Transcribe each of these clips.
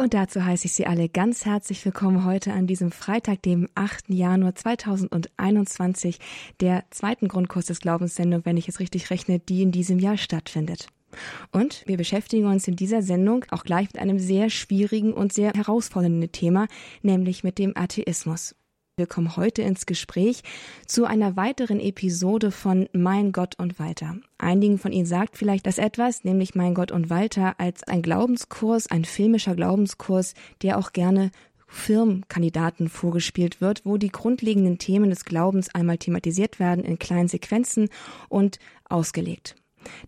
Und dazu heiße ich Sie alle ganz herzlich willkommen heute an diesem Freitag, dem 8. Januar 2021, der zweiten Grundkurs des Glaubenssendung, wenn ich es richtig rechne, die in diesem Jahr stattfindet. Und wir beschäftigen uns in dieser Sendung auch gleich mit einem sehr schwierigen und sehr herausfordernden Thema, nämlich mit dem Atheismus. Wir kommen heute ins Gespräch zu einer weiteren Episode von Mein Gott und Walter. Einigen von Ihnen sagt vielleicht das etwas, nämlich Mein Gott und Walter als ein Glaubenskurs, ein filmischer Glaubenskurs, der auch gerne Firmenkandidaten vorgespielt wird, wo die grundlegenden Themen des Glaubens einmal thematisiert werden in kleinen Sequenzen und ausgelegt.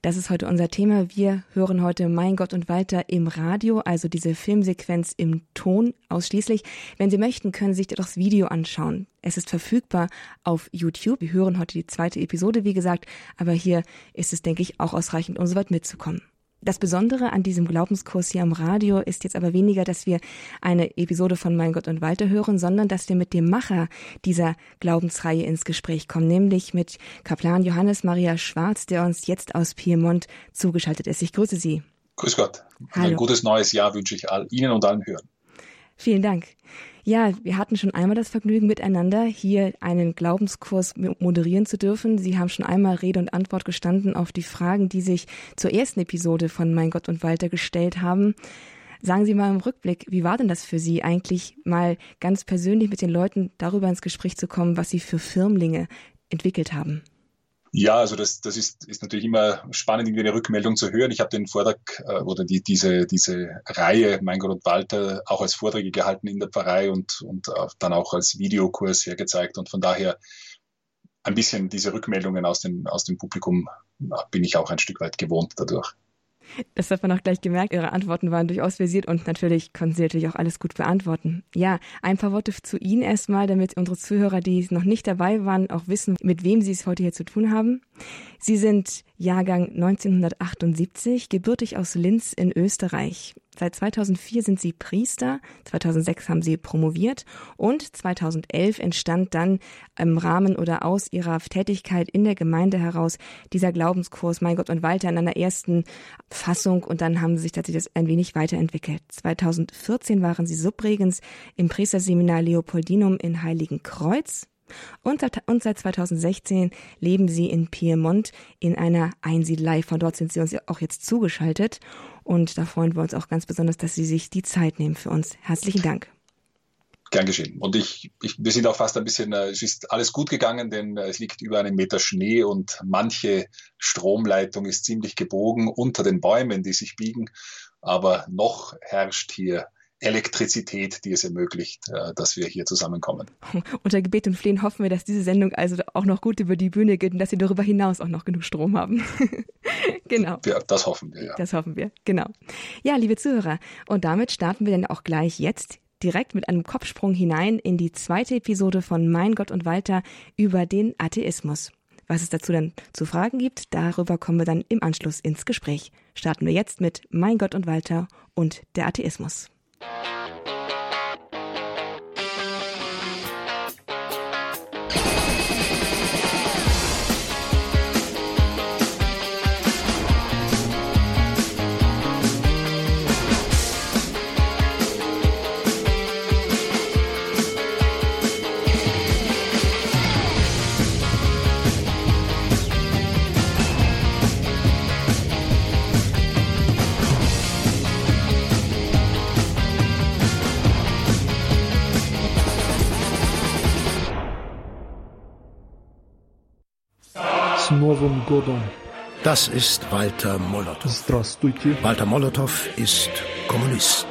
Das ist heute unser Thema. Wir hören heute Mein Gott und Walter im Radio, also diese Filmsequenz im Ton ausschließlich. Wenn Sie möchten, können Sie sich das Video anschauen. Es ist verfügbar auf YouTube. Wir hören heute die zweite Episode, wie gesagt, aber hier ist es, denke ich, auch ausreichend, um so weit mitzukommen. Das Besondere an diesem Glaubenskurs hier am Radio ist jetzt aber weniger, dass wir eine Episode von Mein Gott und Walter hören, sondern dass wir mit dem Macher dieser Glaubensreihe ins Gespräch kommen, nämlich mit Kaplan Johannes Maria Schwarz, der uns jetzt aus Piemont zugeschaltet ist. Ich grüße Sie. Grüß Gott. Hallo. Ein gutes neues Jahr wünsche ich all Ihnen und allen Hörern. Vielen Dank. Ja, wir hatten schon einmal das Vergnügen miteinander, hier einen Glaubenskurs moderieren zu dürfen. Sie haben schon einmal Rede und Antwort gestanden auf die Fragen, die sich zur ersten Episode von Mein Gott und Walter gestellt haben. Sagen Sie mal im Rückblick, wie war denn das für Sie eigentlich mal ganz persönlich mit den Leuten darüber ins Gespräch zu kommen, was Sie für Firmlinge entwickelt haben? Ja, also das, das ist, ist natürlich immer spannend, irgendwie eine Rückmeldung zu hören. Ich habe den Vortrag äh, oder die, diese, diese Reihe Mein Gott und Walter auch als Vorträge gehalten in der Pfarrei und, und dann auch als Videokurs hergezeigt. Und von daher ein bisschen diese Rückmeldungen aus dem, aus dem Publikum bin ich auch ein Stück weit gewohnt dadurch. Das hat man auch gleich gemerkt. Ihre Antworten waren durchaus versiert und natürlich konnten Sie natürlich auch alles gut beantworten. Ja, ein paar Worte zu Ihnen erstmal, damit unsere Zuhörer, die noch nicht dabei waren, auch wissen, mit wem Sie es heute hier zu tun haben. Sie sind Jahrgang 1978, gebürtig aus Linz in Österreich. Seit 2004 sind Sie Priester, 2006 haben Sie promoviert und 2011 entstand dann im Rahmen oder aus Ihrer Tätigkeit in der Gemeinde heraus dieser Glaubenskurs Mein Gott und Walter in einer ersten Fassung und dann haben Sie sich tatsächlich das ein wenig weiterentwickelt. 2014 waren Sie Subregens im Priesterseminar Leopoldinum in Heiligenkreuz und seit 2016 leben sie in Piemont in einer Einsiedelei. Von dort sind sie uns auch jetzt zugeschaltet. Und da freuen wir uns auch ganz besonders, dass Sie sich die Zeit nehmen für uns. Herzlichen Dank. Gern geschehen. Und ich, ich, wir sind auch fast ein bisschen, äh, es ist alles gut gegangen, denn äh, es liegt über einen Meter Schnee und manche Stromleitung ist ziemlich gebogen unter den Bäumen, die sich biegen. Aber noch herrscht hier Elektrizität, die es ermöglicht, äh, dass wir hier zusammenkommen. Unter Gebet und Flehen hoffen wir, dass diese Sendung also auch noch gut über die Bühne geht und dass Sie darüber hinaus auch noch genug Strom haben. genau. Ja, das hoffen wir, ja. Das hoffen wir, genau. Ja, liebe Zuhörer, und damit starten wir dann auch gleich jetzt direkt mit einem Kopfsprung hinein in die zweite Episode von Mein Gott und Walter über den Atheismus. Was es dazu dann zu fragen gibt, darüber kommen wir dann im Anschluss ins Gespräch. Starten wir jetzt mit Mein Gott und Walter und der Atheismus. Música Das ist Walter Molotow. Walter Molotow ist Kommunist.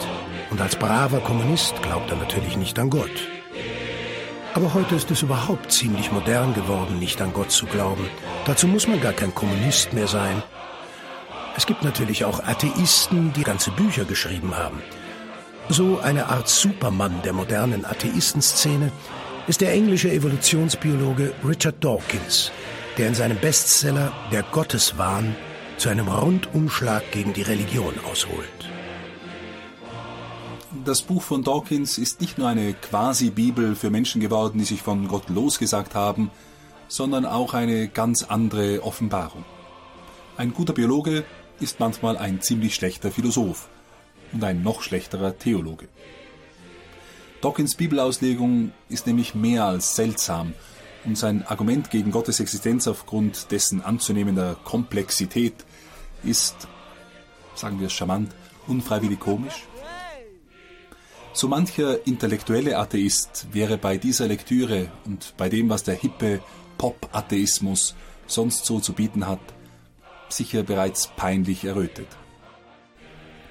Und als braver Kommunist glaubt er natürlich nicht an Gott. Aber heute ist es überhaupt ziemlich modern geworden, nicht an Gott zu glauben. Dazu muss man gar kein Kommunist mehr sein. Es gibt natürlich auch Atheisten, die ganze Bücher geschrieben haben. So eine Art Supermann der modernen Atheistenszene ist der englische Evolutionsbiologe Richard Dawkins, der in seinem Bestseller Der Gotteswahn zu einem Rundumschlag gegen die Religion ausholt. Das Buch von Dawkins ist nicht nur eine Quasi-Bibel für Menschen geworden, die sich von Gott losgesagt haben, sondern auch eine ganz andere Offenbarung. Ein guter Biologe ist manchmal ein ziemlich schlechter Philosoph. und ein noch schlechterer Theologe. Dawkins Bibelauslegung ist nämlich mehr als seltsam und sein Argument gegen Gottes Existenz aufgrund dessen anzunehmender Komplexität ist, sagen wir es charmant, unfreiwillig komisch. So mancher intellektuelle Atheist wäre bei dieser Lektüre und bei dem, was der hippe Pop-Atheismus sonst so zu bieten hat, sicher bereits peinlich errötet.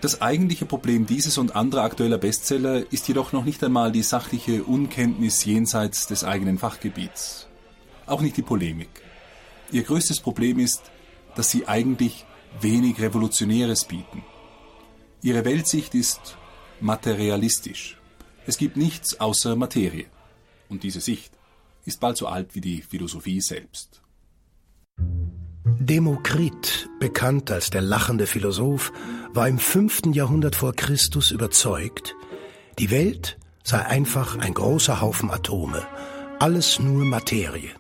Das eigentliche Problem dieses und anderer aktueller Bestseller ist jedoch noch nicht einmal die sachliche Unkenntnis jenseits des eigenen Fachgebiets. Auch nicht die Polemik. Ihr größtes Problem ist, dass sie eigentlich wenig Revolutionäres bieten. Ihre Weltsicht ist materialistisch. Es gibt nichts außer Materie. Und diese Sicht ist bald so alt wie die Philosophie selbst. Demokrit, bekannt als der lachende Philosoph, war im fünften Jahrhundert vor Christus überzeugt, die Welt sei einfach ein großer Haufen Atome, alles nur Materie.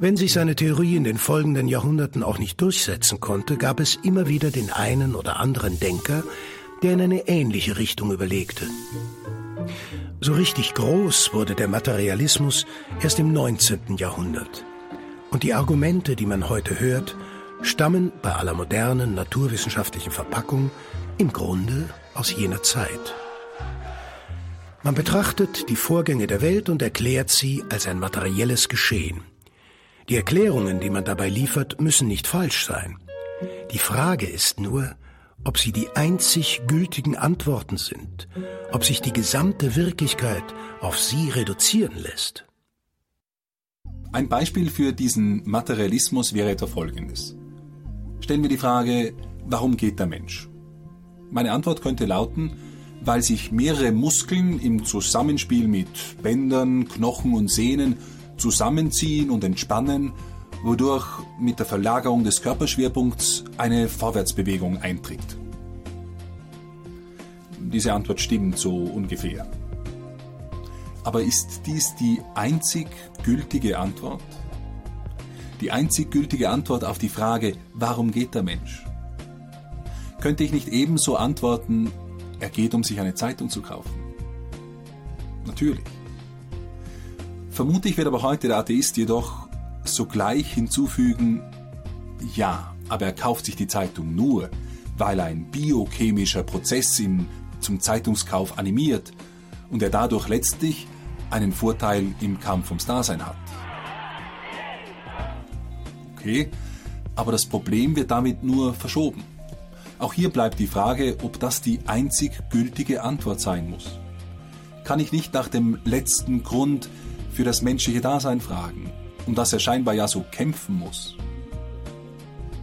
Wenn sich seine Theorie in den folgenden Jahrhunderten auch nicht durchsetzen konnte, gab es immer wieder den einen oder anderen Denker, der in eine ähnliche Richtung überlegte. So richtig groß wurde der Materialismus erst im 19. Jahrhundert. Und die Argumente, die man heute hört, stammen bei aller modernen naturwissenschaftlichen Verpackung im Grunde aus jener Zeit. Man betrachtet die Vorgänge der Welt und erklärt sie als ein materielles Geschehen. Die Erklärungen, die man dabei liefert, müssen nicht falsch sein. Die Frage ist nur, ob sie die einzig gültigen Antworten sind, ob sich die gesamte Wirklichkeit auf sie reduzieren lässt. Ein Beispiel für diesen Materialismus wäre etwa folgendes. Stellen wir die Frage, warum geht der Mensch? Meine Antwort könnte lauten, weil sich mehrere Muskeln im Zusammenspiel mit Bändern, Knochen und Sehnen zusammenziehen und entspannen, wodurch mit der Verlagerung des Körperschwerpunkts eine Vorwärtsbewegung eintritt. Diese Antwort stimmt so ungefähr. Aber ist dies die einzig gültige Antwort? Die einzig gültige Antwort auf die Frage, warum geht der Mensch? Könnte ich nicht ebenso antworten, er geht, um sich eine Zeitung zu kaufen? Natürlich. Vermutlich wird aber heute der Atheist jedoch sogleich hinzufügen, ja, aber er kauft sich die Zeitung nur, weil ein biochemischer Prozess ihn zum Zeitungskauf animiert und er dadurch letztlich einen Vorteil im Kampf ums Dasein hat. Okay, aber das Problem wird damit nur verschoben. Auch hier bleibt die Frage, ob das die einzig gültige Antwort sein muss. Kann ich nicht nach dem letzten Grund für das menschliche Dasein fragen, um das er scheinbar ja so kämpfen muss?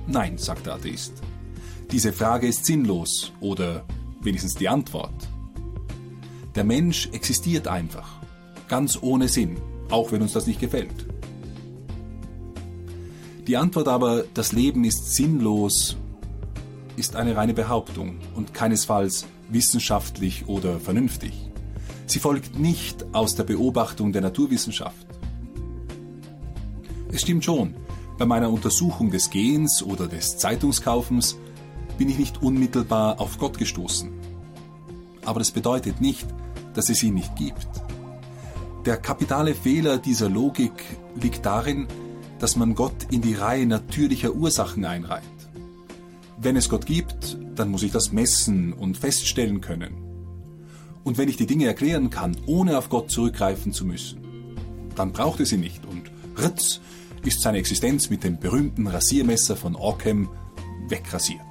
Nein, sagt der Atheist. Diese Frage ist sinnlos oder wenigstens die Antwort. Der Mensch existiert einfach ganz ohne Sinn, auch wenn uns das nicht gefällt. Die Antwort aber, das Leben ist sinnlos, ist eine reine Behauptung und keinesfalls wissenschaftlich oder vernünftig. Sie folgt nicht aus der Beobachtung der Naturwissenschaft. Es stimmt schon, bei meiner Untersuchung des Gehens oder des Zeitungskaufens bin ich nicht unmittelbar auf Gott gestoßen. Aber das bedeutet nicht, dass es ihn nicht gibt. Der kapitale Fehler dieser Logik liegt darin, dass man Gott in die Reihe natürlicher Ursachen einreiht. Wenn es Gott gibt, dann muss ich das messen und feststellen können. Und wenn ich die Dinge erklären kann, ohne auf Gott zurückgreifen zu müssen, dann braucht es ihn nicht und ritz ist seine Existenz mit dem berühmten Rasiermesser von Ockham wegrasiert.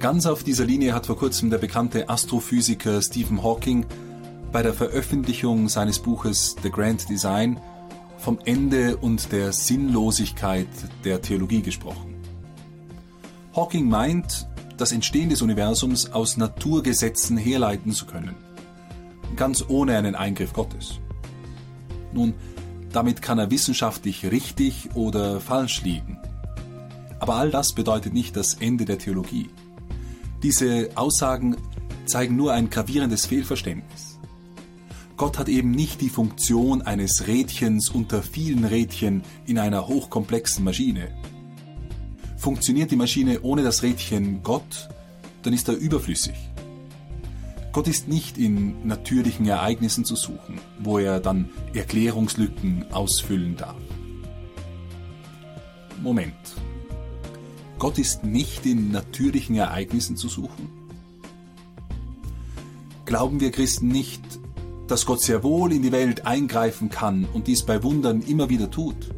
Ganz auf dieser Linie hat vor kurzem der bekannte Astrophysiker Stephen Hawking bei der Veröffentlichung seines Buches The Grand Design vom Ende und der Sinnlosigkeit der Theologie gesprochen. Hawking meint, das Entstehen des Universums aus Naturgesetzen herleiten zu können, ganz ohne einen Eingriff Gottes. Nun, damit kann er wissenschaftlich richtig oder falsch liegen. Aber all das bedeutet nicht das Ende der Theologie. Diese Aussagen zeigen nur ein gravierendes Fehlverständnis. Gott hat eben nicht die Funktion eines Rädchens unter vielen Rädchen in einer hochkomplexen Maschine. Funktioniert die Maschine ohne das Rädchen Gott, dann ist er überflüssig. Gott ist nicht in natürlichen Ereignissen zu suchen, wo er dann Erklärungslücken ausfüllen darf. Moment. Gott ist nicht in natürlichen Ereignissen zu suchen? Glauben wir Christen nicht, dass Gott sehr wohl in die Welt eingreifen kann und dies bei Wundern immer wieder tut?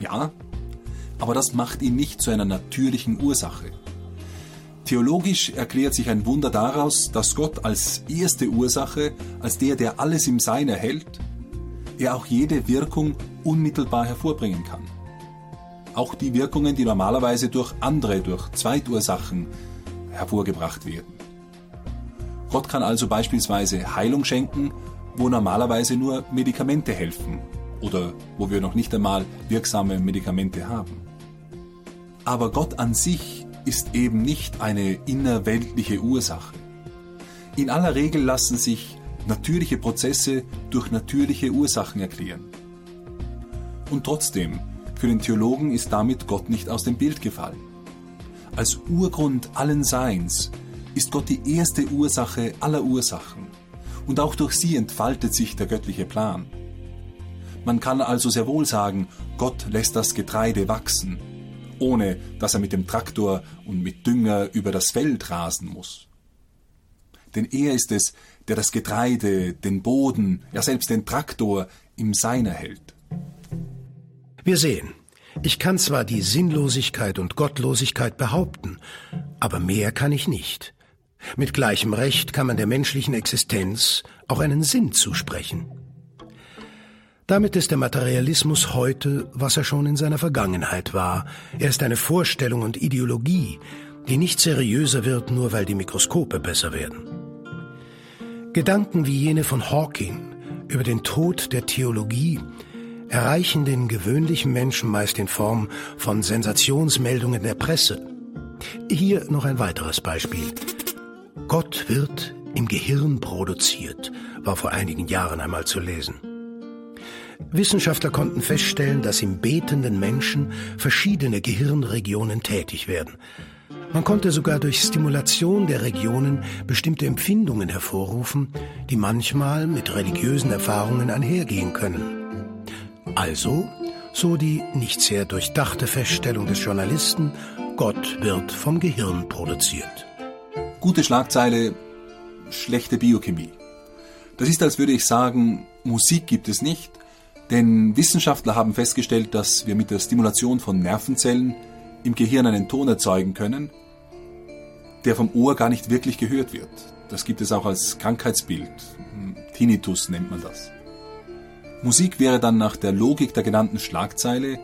Ja, aber das macht ihn nicht zu einer natürlichen Ursache. Theologisch erklärt sich ein Wunder daraus, dass Gott als erste Ursache, als der, der alles im Sein erhält, er auch jede Wirkung unmittelbar hervorbringen kann. Auch die Wirkungen, die normalerweise durch andere, durch Zweitursachen hervorgebracht werden. Gott kann also beispielsweise Heilung schenken, wo normalerweise nur Medikamente helfen oder wo wir noch nicht einmal wirksame Medikamente haben. Aber Gott an sich ist eben nicht eine innerweltliche Ursache. In aller Regel lassen sich natürliche Prozesse durch natürliche Ursachen erklären. Und trotzdem, für den Theologen ist damit Gott nicht aus dem Bild gefallen. Als Urgrund allen Seins ist Gott die erste Ursache aller Ursachen. Und auch durch sie entfaltet sich der göttliche Plan. Man kann also sehr wohl sagen, Gott lässt das Getreide wachsen, ohne dass er mit dem Traktor und mit Dünger über das Feld rasen muss. Denn er ist es, der das Getreide, den Boden, ja selbst den Traktor im Seiner hält. Wir sehen, ich kann zwar die Sinnlosigkeit und Gottlosigkeit behaupten, aber mehr kann ich nicht. Mit gleichem Recht kann man der menschlichen Existenz auch einen Sinn zusprechen. Damit ist der Materialismus heute, was er schon in seiner Vergangenheit war. Er ist eine Vorstellung und Ideologie, die nicht seriöser wird, nur weil die Mikroskope besser werden. Gedanken wie jene von Hawking über den Tod der Theologie erreichen den gewöhnlichen Menschen meist in Form von Sensationsmeldungen der Presse. Hier noch ein weiteres Beispiel. Gott wird im Gehirn produziert, war vor einigen Jahren einmal zu lesen. Wissenschaftler konnten feststellen, dass im betenden Menschen verschiedene Gehirnregionen tätig werden. Man konnte sogar durch Stimulation der Regionen bestimmte Empfindungen hervorrufen, die manchmal mit religiösen Erfahrungen einhergehen können. Also, so die nicht sehr durchdachte Feststellung des Journalisten, Gott wird vom Gehirn produziert. Gute Schlagzeile, schlechte Biochemie. Das ist, als würde ich sagen, Musik gibt es nicht, denn Wissenschaftler haben festgestellt, dass wir mit der Stimulation von Nervenzellen im Gehirn einen Ton erzeugen können, der vom Ohr gar nicht wirklich gehört wird. Das gibt es auch als Krankheitsbild. Tinnitus nennt man das. Musik wäre dann nach der Logik der genannten Schlagzeile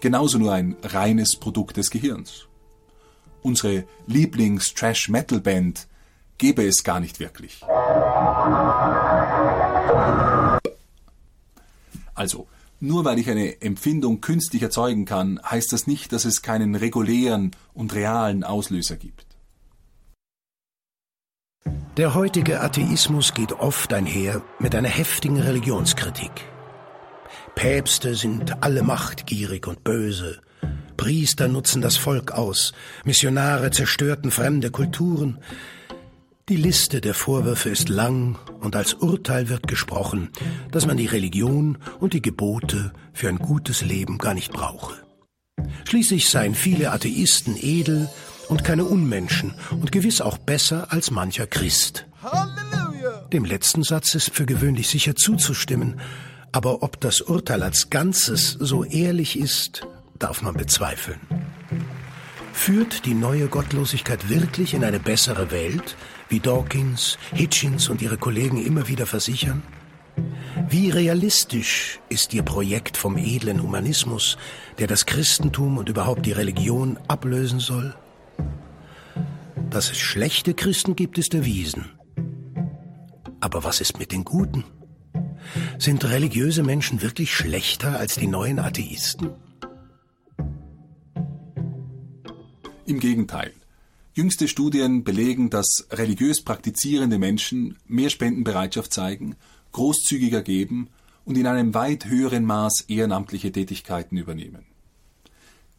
genauso nur ein reines Produkt des Gehirns. Unsere Lieblings-Trash-Metal-Band gäbe es gar nicht wirklich. Also, nur weil ich eine Empfindung künstlich erzeugen kann, heißt das nicht, dass es keinen regulären und realen Auslöser gibt. Der heutige Atheismus geht oft einher mit einer heftigen Religionskritik. Päpste sind alle machtgierig und böse. Priester nutzen das Volk aus. Missionare zerstörten fremde Kulturen. Die Liste der Vorwürfe ist lang und als Urteil wird gesprochen, dass man die Religion und die Gebote für ein gutes Leben gar nicht brauche. Schließlich seien viele Atheisten edel und keine Unmenschen und gewiss auch besser als mancher Christ. Dem letzten Satz ist für gewöhnlich sicher zuzustimmen, aber ob das Urteil als Ganzes so ehrlich ist, darf man bezweifeln. Führt die neue Gottlosigkeit wirklich in eine bessere Welt, wie Dawkins, Hitchens und ihre Kollegen immer wieder versichern? Wie realistisch ist Ihr Projekt vom edlen Humanismus, der das Christentum und überhaupt die Religion ablösen soll? Dass es schlechte Christen gibt, ist erwiesen. Aber was ist mit den Guten? Sind religiöse Menschen wirklich schlechter als die neuen Atheisten? Im Gegenteil. Jüngste Studien belegen, dass religiös praktizierende Menschen mehr Spendenbereitschaft zeigen, großzügiger geben und in einem weit höheren Maß ehrenamtliche Tätigkeiten übernehmen.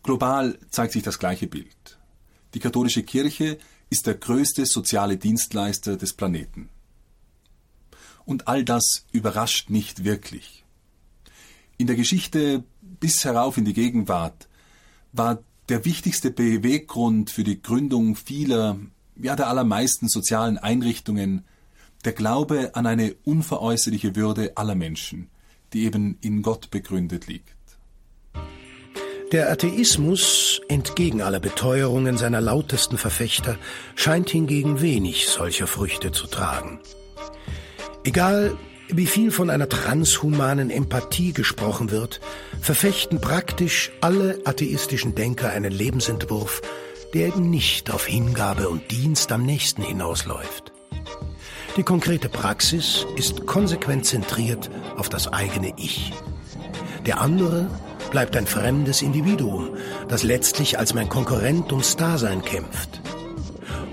Global zeigt sich das gleiche Bild. Die katholische Kirche ist der größte soziale Dienstleister des Planeten. Und all das überrascht nicht wirklich. In der Geschichte bis herauf in die Gegenwart war der wichtigste Beweggrund für die Gründung vieler, ja der allermeisten sozialen Einrichtungen der Glaube an eine unveräußerliche Würde aller Menschen, die eben in Gott begründet liegt. Der Atheismus, entgegen aller Beteuerungen seiner lautesten Verfechter, scheint hingegen wenig solcher Früchte zu tragen. Egal, wie viel von einer transhumanen Empathie gesprochen wird, verfechten praktisch alle atheistischen Denker einen Lebensentwurf, der eben nicht auf Hingabe und Dienst am nächsten hinausläuft. Die konkrete Praxis ist konsequent zentriert auf das eigene Ich. Der andere bleibt ein fremdes Individuum, das letztlich als mein Konkurrent ums Dasein kämpft.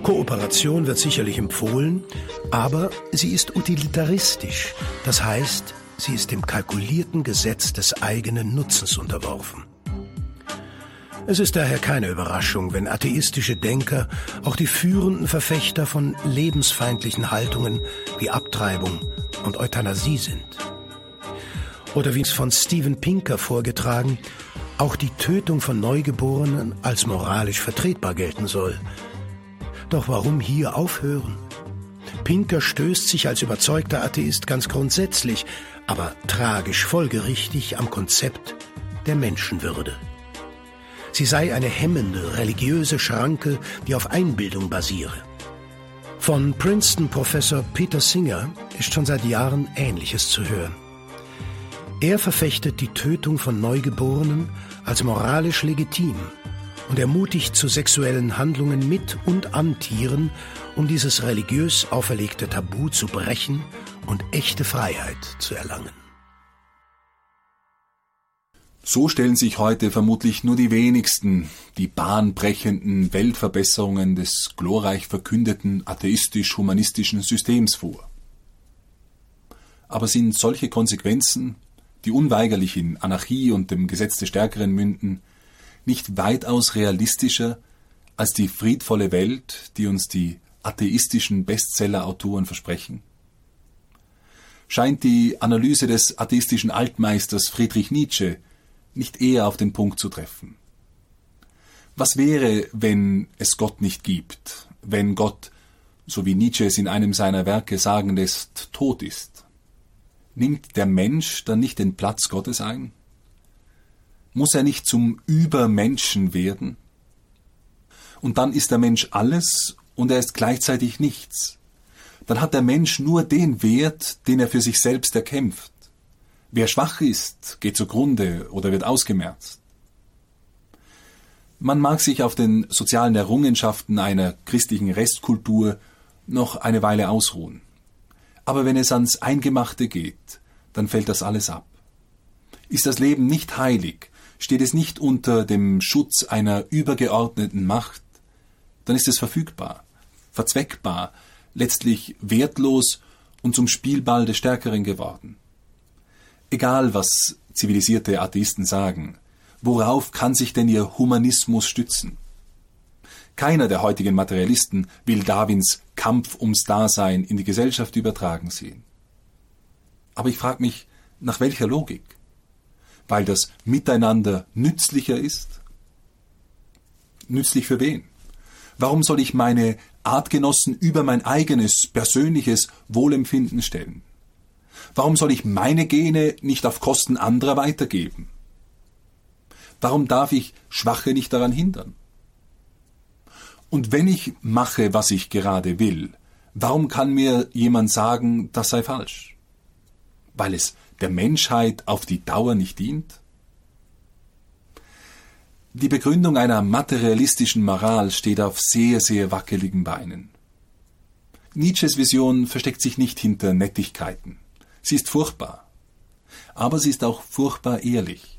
Kooperation wird sicherlich empfohlen, aber sie ist utilitaristisch, das heißt, sie ist dem kalkulierten Gesetz des eigenen Nutzens unterworfen. Es ist daher keine Überraschung, wenn atheistische Denker auch die führenden Verfechter von lebensfeindlichen Haltungen wie Abtreibung und Euthanasie sind oder wie es von Steven Pinker vorgetragen, auch die Tötung von Neugeborenen als moralisch vertretbar gelten soll. Doch warum hier aufhören? Pinker stößt sich als überzeugter Atheist ganz grundsätzlich, aber tragisch folgerichtig am Konzept der Menschenwürde. Sie sei eine hemmende, religiöse Schranke, die auf Einbildung basiere. Von Princeton-Professor Peter Singer ist schon seit Jahren Ähnliches zu hören. Er verfechtet die Tötung von Neugeborenen als moralisch legitim und ermutigt zu sexuellen Handlungen mit und an Tieren, um dieses religiös auferlegte Tabu zu brechen und echte Freiheit zu erlangen. So stellen sich heute vermutlich nur die wenigsten die bahnbrechenden Weltverbesserungen des glorreich verkündeten atheistisch-humanistischen Systems vor. Aber sind solche Konsequenzen die unweigerlich in Anarchie und dem Gesetz des Stärkeren münden, nicht weitaus realistischer als die friedvolle Welt, die uns die atheistischen Bestseller-Autoren versprechen? Scheint die Analyse des atheistischen Altmeisters Friedrich Nietzsche nicht eher auf den Punkt zu treffen? Was wäre, wenn es Gott nicht gibt, wenn Gott, so wie Nietzsche es in einem seiner Werke sagen lässt, tot ist? Nimmt der Mensch dann nicht den Platz Gottes ein? Muss er nicht zum Übermenschen werden? Und dann ist der Mensch alles und er ist gleichzeitig nichts. Dann hat der Mensch nur den Wert, den er für sich selbst erkämpft. Wer schwach ist, geht zugrunde oder wird ausgemerzt. Man mag sich auf den sozialen Errungenschaften einer christlichen Restkultur noch eine Weile ausruhen. Aber wenn es ans Eingemachte geht, dann fällt das alles ab. Ist das Leben nicht heilig, steht es nicht unter dem Schutz einer übergeordneten Macht, dann ist es verfügbar, verzweckbar, letztlich wertlos und zum Spielball des Stärkeren geworden. Egal, was zivilisierte Atheisten sagen, worauf kann sich denn ihr Humanismus stützen? Keiner der heutigen Materialisten will Darwins Kampf ums Dasein in die Gesellschaft übertragen sehen. Aber ich frage mich, nach welcher Logik? Weil das Miteinander nützlicher ist? Nützlich für wen? Warum soll ich meine Artgenossen über mein eigenes persönliches Wohlempfinden stellen? Warum soll ich meine Gene nicht auf Kosten anderer weitergeben? Warum darf ich Schwache nicht daran hindern? Und wenn ich mache, was ich gerade will, warum kann mir jemand sagen, das sei falsch? Weil es der Menschheit auf die Dauer nicht dient? Die Begründung einer materialistischen Moral steht auf sehr, sehr wackeligen Beinen. Nietzsches Vision versteckt sich nicht hinter Nettigkeiten. Sie ist furchtbar. Aber sie ist auch furchtbar ehrlich.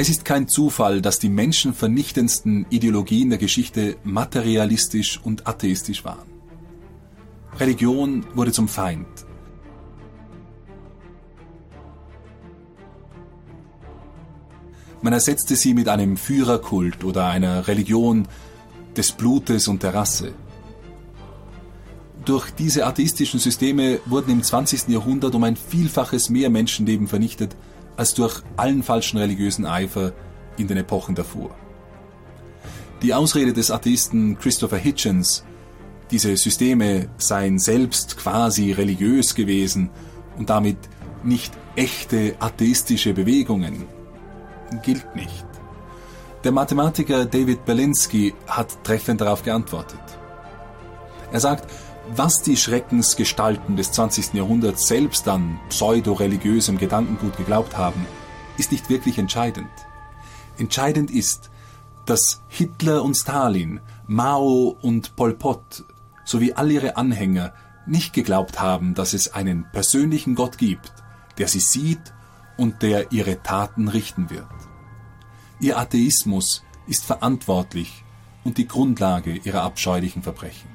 Es ist kein Zufall, dass die menschenvernichtendsten Ideologien der Geschichte materialistisch und atheistisch waren. Religion wurde zum Feind. Man ersetzte sie mit einem Führerkult oder einer Religion des Blutes und der Rasse. Durch diese atheistischen Systeme wurden im 20. Jahrhundert um ein Vielfaches mehr Menschenleben vernichtet als durch allen falschen religiösen Eifer in den Epochen davor. Die Ausrede des Atheisten Christopher Hitchens, diese Systeme seien selbst quasi religiös gewesen und damit nicht echte atheistische Bewegungen, gilt nicht. Der Mathematiker David Berlinski hat treffend darauf geantwortet. Er sagt, was die Schreckensgestalten des 20. Jahrhunderts selbst an pseudo-religiösem Gedankengut geglaubt haben, ist nicht wirklich entscheidend. Entscheidend ist, dass Hitler und Stalin, Mao und Pol Pot sowie all ihre Anhänger nicht geglaubt haben, dass es einen persönlichen Gott gibt, der sie sieht und der ihre Taten richten wird. Ihr Atheismus ist verantwortlich und die Grundlage ihrer abscheulichen Verbrechen.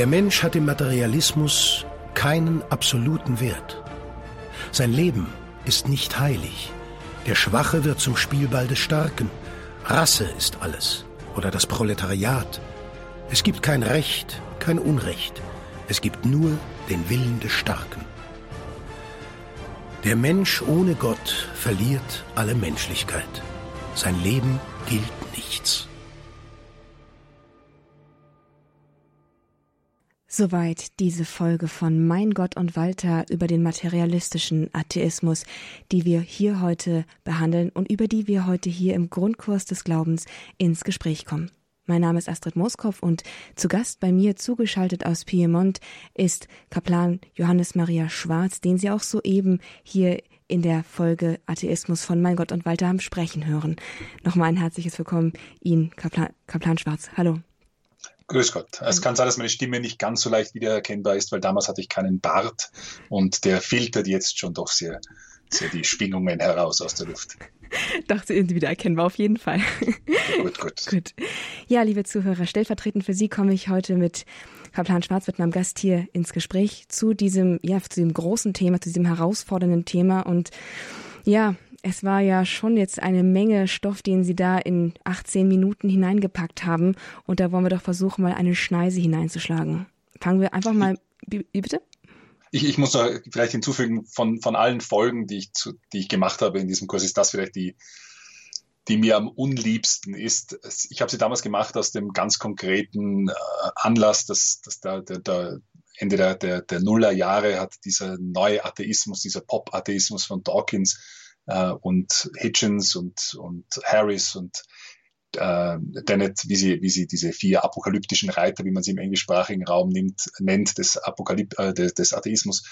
Der Mensch hat im Materialismus keinen absoluten Wert. Sein Leben ist nicht heilig. Der Schwache wird zum Spielball des Starken. Rasse ist alles oder das Proletariat. Es gibt kein Recht, kein Unrecht. Es gibt nur den Willen des Starken. Der Mensch ohne Gott verliert alle Menschlichkeit. Sein Leben gilt nichts. Soweit diese Folge von Mein Gott und Walter über den materialistischen Atheismus, die wir hier heute behandeln und über die wir heute hier im Grundkurs des Glaubens ins Gespräch kommen. Mein Name ist Astrid Moskow und zu Gast bei mir zugeschaltet aus Piemont ist Kaplan Johannes Maria Schwarz, den Sie auch soeben hier in der Folge Atheismus von Mein Gott und Walter haben sprechen hören. Nochmal ein herzliches Willkommen Ihnen, Kaplan, Kaplan Schwarz. Hallo. Grüß Gott. Es kann sein, dass meine Stimme nicht ganz so leicht wiedererkennbar ist, weil damals hatte ich keinen Bart und der filtert jetzt schon doch sehr, sehr die Schwingungen heraus aus der Luft. Dachte irgendwie wieder erkennbar, auf jeden Fall. Gut, gut. gut. Ja, liebe Zuhörer, stellvertretend für Sie komme ich heute mit Kaplan Schwarz, mit meinem Gast hier ins Gespräch zu diesem, ja, zu diesem großen Thema, zu diesem herausfordernden Thema. Und ja, es war ja schon jetzt eine Menge Stoff, den Sie da in 18 Minuten hineingepackt haben. Und da wollen wir doch versuchen, mal eine Schneise hineinzuschlagen. Fangen wir einfach mal, wie bitte? Ich, ich muss da vielleicht hinzufügen, von, von allen Folgen, die ich, zu, die ich gemacht habe in diesem Kurs, ist das vielleicht die, die mir am unliebsten ist. Ich habe sie damals gemacht aus dem ganz konkreten äh, Anlass, dass, dass der, der, der Ende der, der, der Nullerjahre hat dieser neue Atheismus, dieser Pop-Atheismus von Dawkins äh, und Hitchens und, und Harris und äh, Dennett, wie sie, wie sie diese vier apokalyptischen Reiter, wie man sie im englischsprachigen Raum nimmt, nennt, des, Apokalyp äh, des, des Atheismus,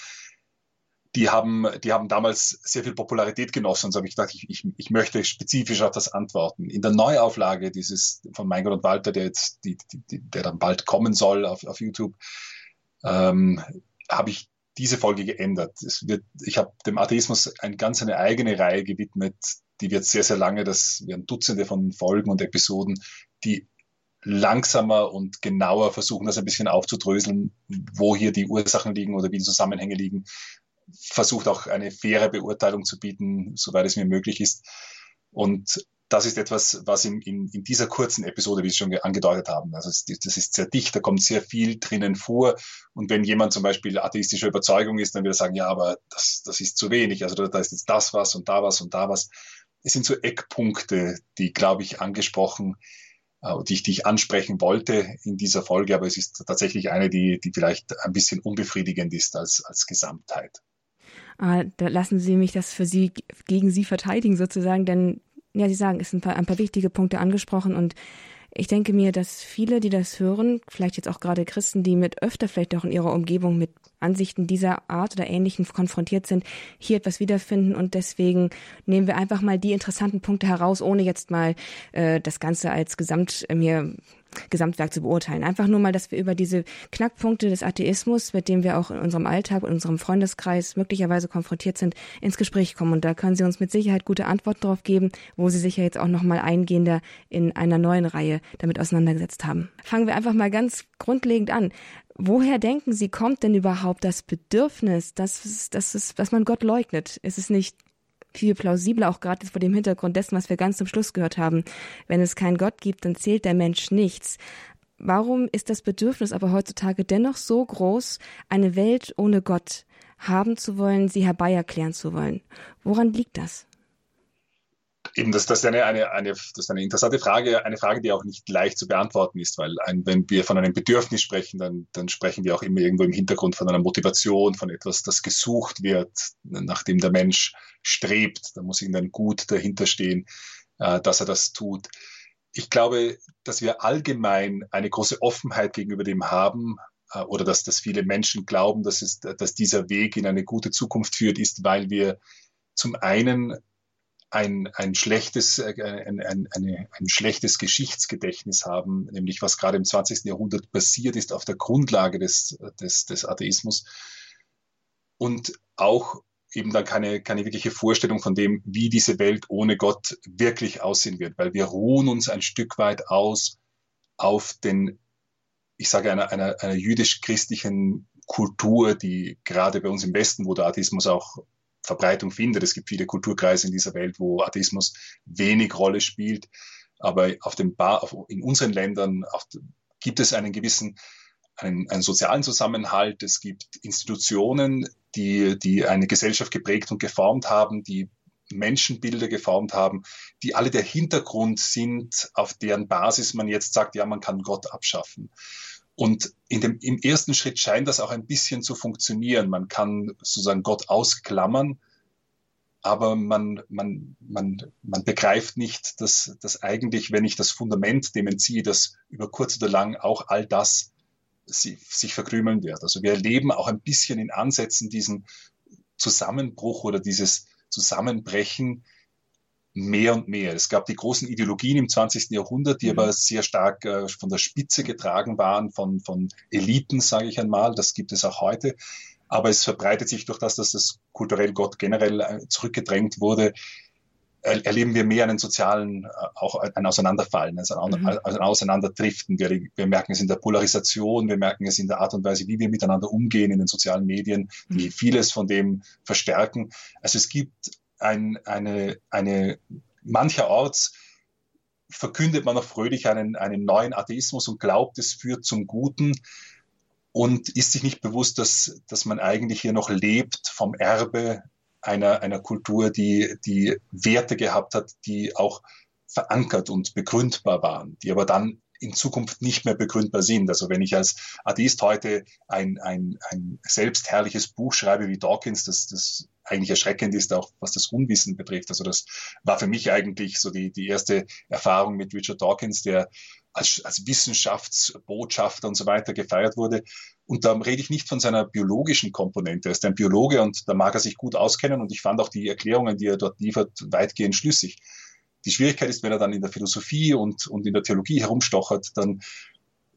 die haben, die haben damals sehr viel Popularität genossen. Und so habe ich gedacht, ich, ich, ich möchte spezifisch auf das antworten. In der Neuauflage dieses von Mein Gott und Walter, der jetzt, die, die, der dann bald kommen soll auf, auf YouTube, ähm, habe ich diese Folge geändert. Wird, ich habe dem Atheismus eine ganz eine eigene Reihe gewidmet, die wird sehr, sehr lange, das werden Dutzende von Folgen und Episoden, die langsamer und genauer versuchen, das ein bisschen aufzudröseln, wo hier die Ursachen liegen oder wie die Zusammenhänge liegen. Versucht auch eine faire Beurteilung zu bieten, soweit es mir möglich ist. Und das ist etwas, was in, in, in dieser kurzen Episode, wie Sie schon angedeutet haben, also das ist sehr dicht, da kommt sehr viel drinnen vor. Und wenn jemand zum Beispiel atheistischer Überzeugung ist, dann wird er sagen, ja, aber das, das ist zu wenig. Also da, ist jetzt das was und da was und da was. Es sind so Eckpunkte, die, glaube ich, angesprochen, äh, die ich, die ich ansprechen wollte in dieser Folge, aber es ist tatsächlich eine, die, die vielleicht ein bisschen unbefriedigend ist als, als Gesamtheit. Ah, da lassen Sie mich das für Sie gegen Sie verteidigen sozusagen, denn ja, Sie sagen, es sind ein paar, ein paar wichtige Punkte angesprochen und ich denke mir, dass viele, die das hören, vielleicht jetzt auch gerade Christen, die mit öfter vielleicht auch in ihrer Umgebung mit Ansichten dieser Art oder ähnlichen konfrontiert sind, hier etwas wiederfinden und deswegen nehmen wir einfach mal die interessanten Punkte heraus, ohne jetzt mal äh, das Ganze als Gesamt äh, mir Gesamtwerk zu beurteilen. Einfach nur mal, dass wir über diese Knackpunkte des Atheismus, mit dem wir auch in unserem Alltag, in unserem Freundeskreis möglicherweise konfrontiert sind, ins Gespräch kommen. Und da können Sie uns mit Sicherheit gute Antworten darauf geben, wo Sie sich ja jetzt auch noch mal eingehender in einer neuen Reihe damit auseinandergesetzt haben. Fangen wir einfach mal ganz grundlegend an. Woher denken Sie, kommt denn überhaupt das Bedürfnis, dass, dass, dass man Gott leugnet? Ist es nicht viel plausibler, auch gerade vor dem Hintergrund dessen, was wir ganz zum Schluss gehört haben. Wenn es keinen Gott gibt, dann zählt der Mensch nichts. Warum ist das Bedürfnis aber heutzutage dennoch so groß, eine Welt ohne Gott haben zu wollen, sie herbei erklären zu wollen? Woran liegt das? Eben, das, das, ist eine, eine, eine, das ist eine interessante Frage, eine Frage, die auch nicht leicht zu beantworten ist, weil ein, wenn wir von einem Bedürfnis sprechen, dann, dann sprechen wir auch immer irgendwo im Hintergrund von einer Motivation, von etwas, das gesucht wird, nachdem der Mensch strebt. Da muss irgendein Gut dahinter stehen, äh, dass er das tut. Ich glaube, dass wir allgemein eine große Offenheit gegenüber dem haben, äh, oder dass, dass viele Menschen glauben, dass, es, dass dieser Weg in eine gute Zukunft führt, ist, weil wir zum einen ein, ein schlechtes, äh, ein, ein, eine, ein schlechtes Geschichtsgedächtnis haben, nämlich was gerade im 20. Jahrhundert passiert ist auf der Grundlage des, des, des Atheismus und auch eben dann keine, keine wirkliche Vorstellung von dem, wie diese Welt ohne Gott wirklich aussehen wird, weil wir ruhen uns ein Stück weit aus auf den, ich sage, einer, einer, einer jüdisch-christlichen Kultur, die gerade bei uns im Westen, wo der Atheismus auch Verbreitung findet. Es gibt viele Kulturkreise in dieser Welt, wo Atheismus wenig Rolle spielt. Aber auf dem ba in unseren Ländern auf, gibt es einen gewissen einen, einen sozialen Zusammenhalt. Es gibt Institutionen, die, die eine Gesellschaft geprägt und geformt haben, die Menschenbilder geformt haben, die alle der Hintergrund sind, auf deren Basis man jetzt sagt, ja, man kann Gott abschaffen. Und in dem, im ersten Schritt scheint das auch ein bisschen zu funktionieren. Man kann sozusagen Gott ausklammern, aber man, man, man, man begreift nicht, dass, dass eigentlich, wenn ich das Fundament dem entziehe, dass über kurz oder lang auch all das sie, sich verkrümeln wird. Also wir erleben auch ein bisschen in Ansätzen diesen Zusammenbruch oder dieses Zusammenbrechen mehr und mehr. Es gab die großen Ideologien im 20. Jahrhundert, die mhm. aber sehr stark äh, von der Spitze getragen waren, von, von Eliten, sage ich einmal. Das gibt es auch heute. Aber es verbreitet sich durch das, dass das kulturell Gott generell äh, zurückgedrängt wurde, erleben wir mehr einen sozialen, äh, auch ein Auseinanderfallen, also ein, mhm. ein Auseinanderdriften. Wir, wir, merken es in der Polarisation, wir merken es in der Art und Weise, wie wir miteinander umgehen in den sozialen Medien, die mhm. vieles von dem verstärken. Also es gibt ein, eine, eine, mancherorts verkündet man noch fröhlich einen, einen neuen Atheismus und glaubt, es führt zum Guten und ist sich nicht bewusst, dass, dass man eigentlich hier noch lebt vom Erbe einer, einer Kultur, die, die Werte gehabt hat, die auch verankert und begründbar waren, die aber dann in Zukunft nicht mehr begründbar sind. Also wenn ich als Atheist heute ein, ein, ein selbstherrliches Buch schreibe wie Dawkins, das, das eigentlich erschreckend ist, auch was das Unwissen betrifft. Also das war für mich eigentlich so die, die erste Erfahrung mit Richard Dawkins, der als, als Wissenschaftsbotschafter und so weiter gefeiert wurde. Und da rede ich nicht von seiner biologischen Komponente. Er ist ein Biologe und da mag er sich gut auskennen und ich fand auch die Erklärungen, die er dort liefert, weitgehend schlüssig. Die Schwierigkeit ist, wenn er dann in der Philosophie und, und in der Theologie herumstochert, dann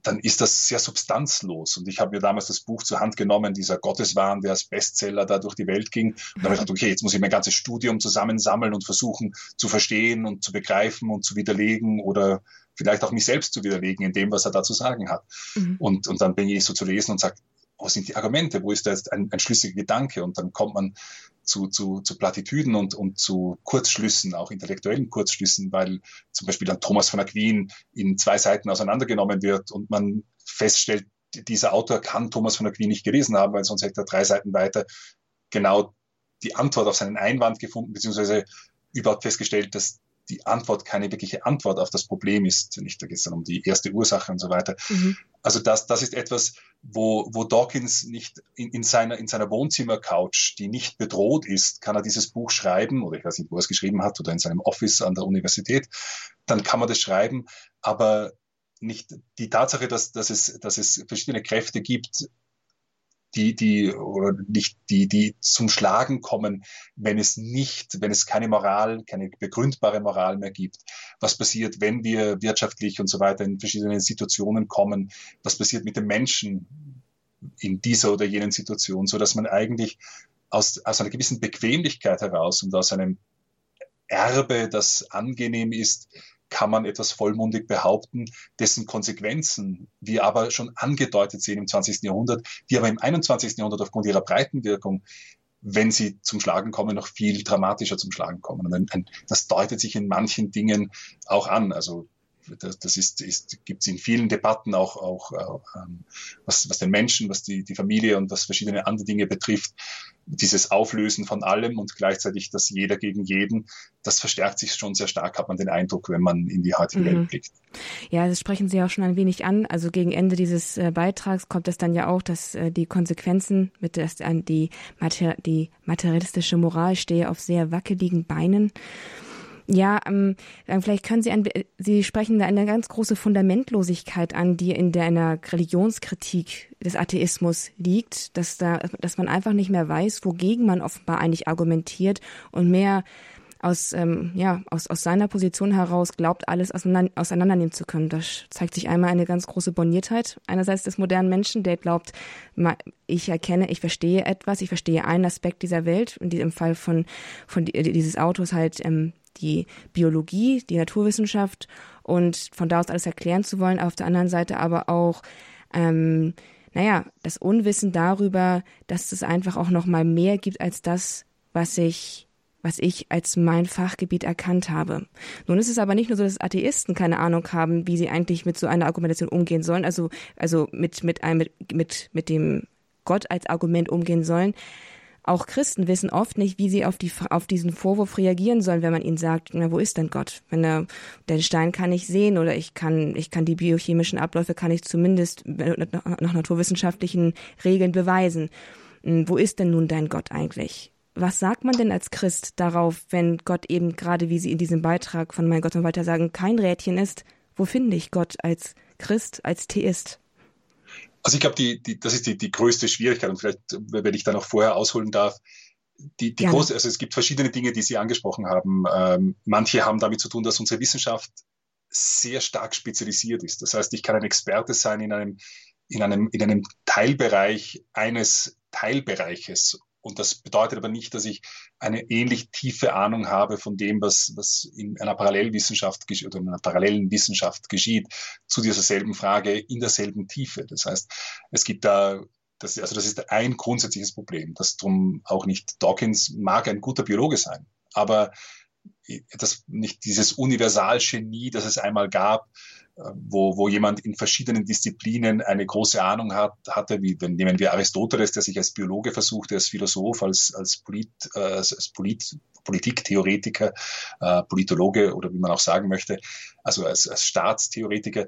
dann ist das sehr substanzlos. Und ich habe mir damals das Buch zur Hand genommen, dieser Gotteswahn, der als Bestseller da durch die Welt ging. Und dann habe ich gedacht, okay, jetzt muss ich mein ganzes Studium zusammensammeln und versuchen zu verstehen und zu begreifen und zu widerlegen oder vielleicht auch mich selbst zu widerlegen in dem, was er da zu sagen hat. Mhm. Und, und dann bin ich so zu lesen und sage, wo sind die Argumente? Wo ist da jetzt ein, ein schlüssiger Gedanke? Und dann kommt man zu, zu, zu Plattitüden und, und zu Kurzschlüssen, auch intellektuellen Kurzschlüssen, weil zum Beispiel dann Thomas von Aquin in zwei Seiten auseinandergenommen wird und man feststellt, dieser Autor kann Thomas von Aquin nicht gelesen haben, weil sonst hätte er drei Seiten weiter genau die Antwort auf seinen Einwand gefunden, beziehungsweise überhaupt festgestellt, dass die Antwort keine wirkliche Antwort auf das Problem ist. Nicht, da geht es dann um die erste Ursache und so weiter. Mhm. Also das, das ist etwas, wo, wo Dawkins nicht in, in seiner, in seiner Wohnzimmercouch, die nicht bedroht ist, kann er dieses Buch schreiben, oder ich weiß nicht, wo er es geschrieben hat, oder in seinem Office an der Universität, dann kann man das schreiben, aber nicht die Tatsache, dass, dass, es, dass es verschiedene Kräfte gibt, die, die, oder nicht, die, die zum Schlagen kommen, wenn es nicht, wenn es keine Moral, keine begründbare Moral mehr gibt. Was passiert, wenn wir wirtschaftlich und so weiter in verschiedene Situationen kommen? Was passiert mit den Menschen in dieser oder jenen Situation, so dass man eigentlich aus, aus einer gewissen Bequemlichkeit heraus und aus einem Erbe, das angenehm ist, kann man etwas vollmundig behaupten, dessen Konsequenzen wir aber schon angedeutet sehen im 20. Jahrhundert, die aber im 21. Jahrhundert aufgrund ihrer Breitenwirkung, wenn sie zum Schlagen kommen, noch viel dramatischer zum Schlagen kommen. Und ein, ein, das deutet sich in manchen Dingen auch an. Also das, das ist, ist gibt es in vielen Debatten auch, auch äh, was, was den Menschen, was die, die Familie und was verschiedene andere Dinge betrifft, dieses Auflösen von allem und gleichzeitig das jeder gegen jeden, das verstärkt sich schon sehr stark, hat man den Eindruck, wenn man in die heutige mhm. Welt blickt. Ja, das sprechen Sie auch schon ein wenig an. Also gegen Ende dieses äh, Beitrags kommt es dann ja auch, dass äh, die Konsequenzen mit dass die, die materialistische Moral stehe auf sehr wackeligen Beinen. Ja, ähm, vielleicht können Sie ein, Sie sprechen da eine ganz große Fundamentlosigkeit an, die in der einer Religionskritik des Atheismus liegt, dass da, dass man einfach nicht mehr weiß, wogegen man offenbar eigentlich argumentiert und mehr aus, ähm, ja, aus, aus seiner Position heraus glaubt, alles auseinander, auseinandernehmen zu können. Das zeigt sich einmal eine ganz große Borniertheit einerseits des modernen Menschen, der glaubt, ich erkenne, ich verstehe etwas, ich verstehe einen Aspekt dieser Welt, in diesem Fall von, von dieses Autos halt ähm, die Biologie, die Naturwissenschaft und von da aus alles erklären zu wollen, auf der anderen Seite aber auch ähm, naja, das Unwissen darüber, dass es einfach auch noch mal mehr gibt als das, was ich was ich als mein Fachgebiet erkannt habe. Nun ist es aber nicht nur so, dass Atheisten keine Ahnung haben, wie sie eigentlich mit so einer Argumentation umgehen sollen, also, also mit, mit einem, mit, mit, mit dem Gott als Argument umgehen sollen. Auch Christen wissen oft nicht, wie sie auf, die, auf diesen Vorwurf reagieren sollen, wenn man ihnen sagt, na, wo ist denn Gott? Wenn er, den Stein kann ich sehen oder ich kann, ich kann die biochemischen Abläufe, kann ich zumindest nach naturwissenschaftlichen Regeln beweisen. Hm, wo ist denn nun dein Gott eigentlich? Was sagt man denn als Christ darauf, wenn Gott eben gerade, wie Sie in diesem Beitrag von Mein Gott und weiter sagen, kein Rädchen ist? Wo finde ich Gott als Christ, als Theist? Also ich glaube, die, die, das ist die, die größte Schwierigkeit und vielleicht, wenn ich da noch vorher ausholen darf, die, die große, also es gibt verschiedene Dinge, die Sie angesprochen haben. Ähm, manche haben damit zu tun, dass unsere Wissenschaft sehr stark spezialisiert ist. Das heißt, ich kann ein Experte sein in einem, in einem, in einem Teilbereich eines Teilbereiches und das bedeutet aber nicht, dass ich eine ähnlich tiefe Ahnung habe von dem, was, was in einer Parallelwissenschaft oder in einer parallelen Wissenschaft geschieht, zu dieser selben Frage in derselben Tiefe. Das heißt, es gibt da das, also das ist ein grundsätzliches Problem, das drum auch nicht Dawkins mag ein guter Biologe sein, aber das nicht dieses Universalgenie, das es einmal gab, wo, wo jemand in verschiedenen Disziplinen eine große Ahnung hat, hatte, wie wenn nehmen wir Aristoteles, der sich als Biologe versuchte, als Philosoph, als, als, Polit, äh, als Polit, Politiktheoretiker, äh, Politologe oder wie man auch sagen möchte, also als, als Staatstheoretiker,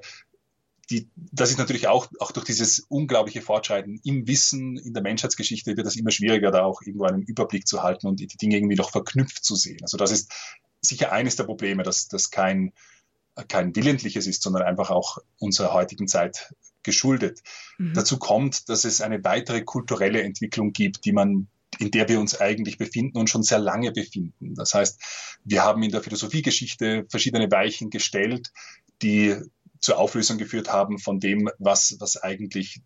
die, das ist natürlich auch, auch durch dieses unglaubliche Fortschreiten im Wissen, in der Menschheitsgeschichte wird es immer schwieriger, da auch irgendwo einen Überblick zu halten und die Dinge irgendwie noch verknüpft zu sehen. Also das ist sicher eines der Probleme, dass, dass kein, kein willentliches ist, sondern einfach auch unserer heutigen Zeit geschuldet. Mhm. Dazu kommt, dass es eine weitere kulturelle Entwicklung gibt, die man in der wir uns eigentlich befinden und schon sehr lange befinden. Das heißt, wir haben in der Philosophiegeschichte verschiedene Weichen gestellt, die zur Auflösung geführt haben von dem, was, was eigentlich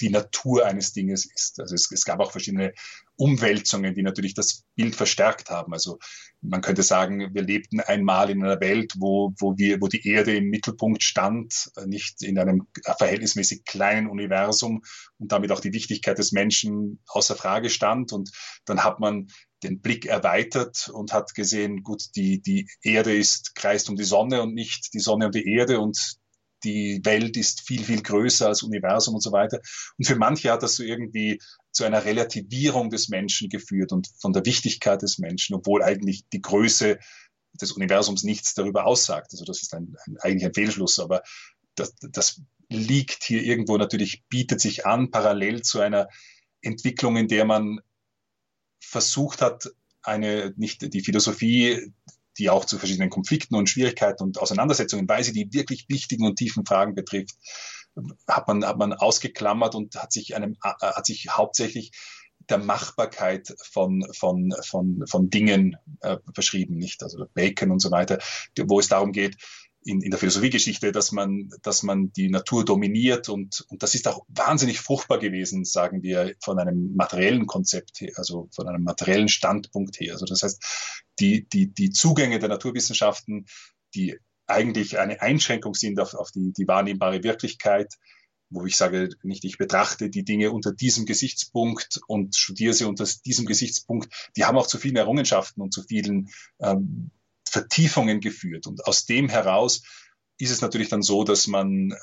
die Natur eines Dinges ist. Also es, es gab auch verschiedene Umwälzungen, die natürlich das Bild verstärkt haben. Also man könnte sagen, wir lebten einmal in einer Welt, wo, wo, wir, wo die Erde im Mittelpunkt stand, nicht in einem verhältnismäßig kleinen Universum und damit auch die Wichtigkeit des Menschen außer Frage stand. Und dann hat man den Blick erweitert und hat gesehen, gut, die, die Erde ist, kreist um die Sonne und nicht die Sonne um die Erde und die Welt ist viel, viel größer als Universum und so weiter. Und für manche hat das so irgendwie zu einer Relativierung des Menschen geführt und von der Wichtigkeit des Menschen, obwohl eigentlich die Größe des Universums nichts darüber aussagt. Also das ist ein, ein, eigentlich ein Fehlschluss, aber das, das liegt hier irgendwo natürlich, bietet sich an, parallel zu einer Entwicklung, in der man versucht hat, eine, nicht die Philosophie die auch zu verschiedenen Konflikten und Schwierigkeiten und Auseinandersetzungen, weil sie die wirklich wichtigen und tiefen Fragen betrifft, hat man, hat man ausgeklammert und hat sich einem, äh, hat sich hauptsächlich der Machbarkeit von, von, von, von Dingen äh, verschrieben, nicht? Also Bacon und so weiter, wo es darum geht, in, in der Philosophiegeschichte, dass man, dass man die Natur dominiert und, und das ist auch wahnsinnig fruchtbar gewesen, sagen wir, von einem materiellen Konzept her, also von einem materiellen Standpunkt her. Also das heißt, die, die, die Zugänge der Naturwissenschaften, die eigentlich eine Einschränkung sind auf, auf die, die wahrnehmbare Wirklichkeit, wo ich sage, nicht ich betrachte die Dinge unter diesem Gesichtspunkt und studiere sie unter diesem Gesichtspunkt, die haben auch zu vielen Errungenschaften und zu vielen ähm, Vertiefungen geführt. Und aus dem heraus ist es natürlich dann so, dass man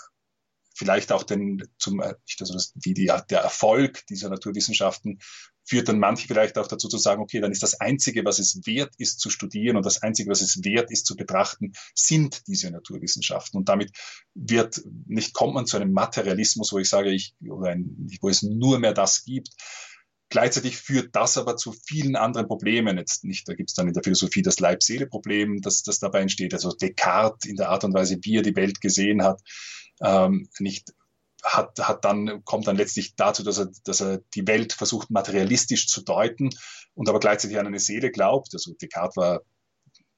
vielleicht auch den, zum, also die, die, der Erfolg dieser Naturwissenschaften führt dann manche vielleicht auch dazu zu sagen, okay, dann ist das Einzige, was es wert ist zu studieren und das Einzige, was es wert ist zu betrachten, sind diese Naturwissenschaften. Und damit wird nicht, kommt man zu einem Materialismus, wo ich sage, ich, oder ein, wo es nur mehr das gibt, Gleichzeitig führt das aber zu vielen anderen Problemen. Jetzt nicht, da gibt es dann in der Philosophie das Leib-Seele-Problem, das, das dabei entsteht. Also Descartes in der Art und Weise, wie er die Welt gesehen hat, ähm, nicht hat, hat dann, kommt dann letztlich dazu, dass er, dass er die Welt versucht materialistisch zu deuten und aber gleichzeitig an eine Seele glaubt. Also Descartes war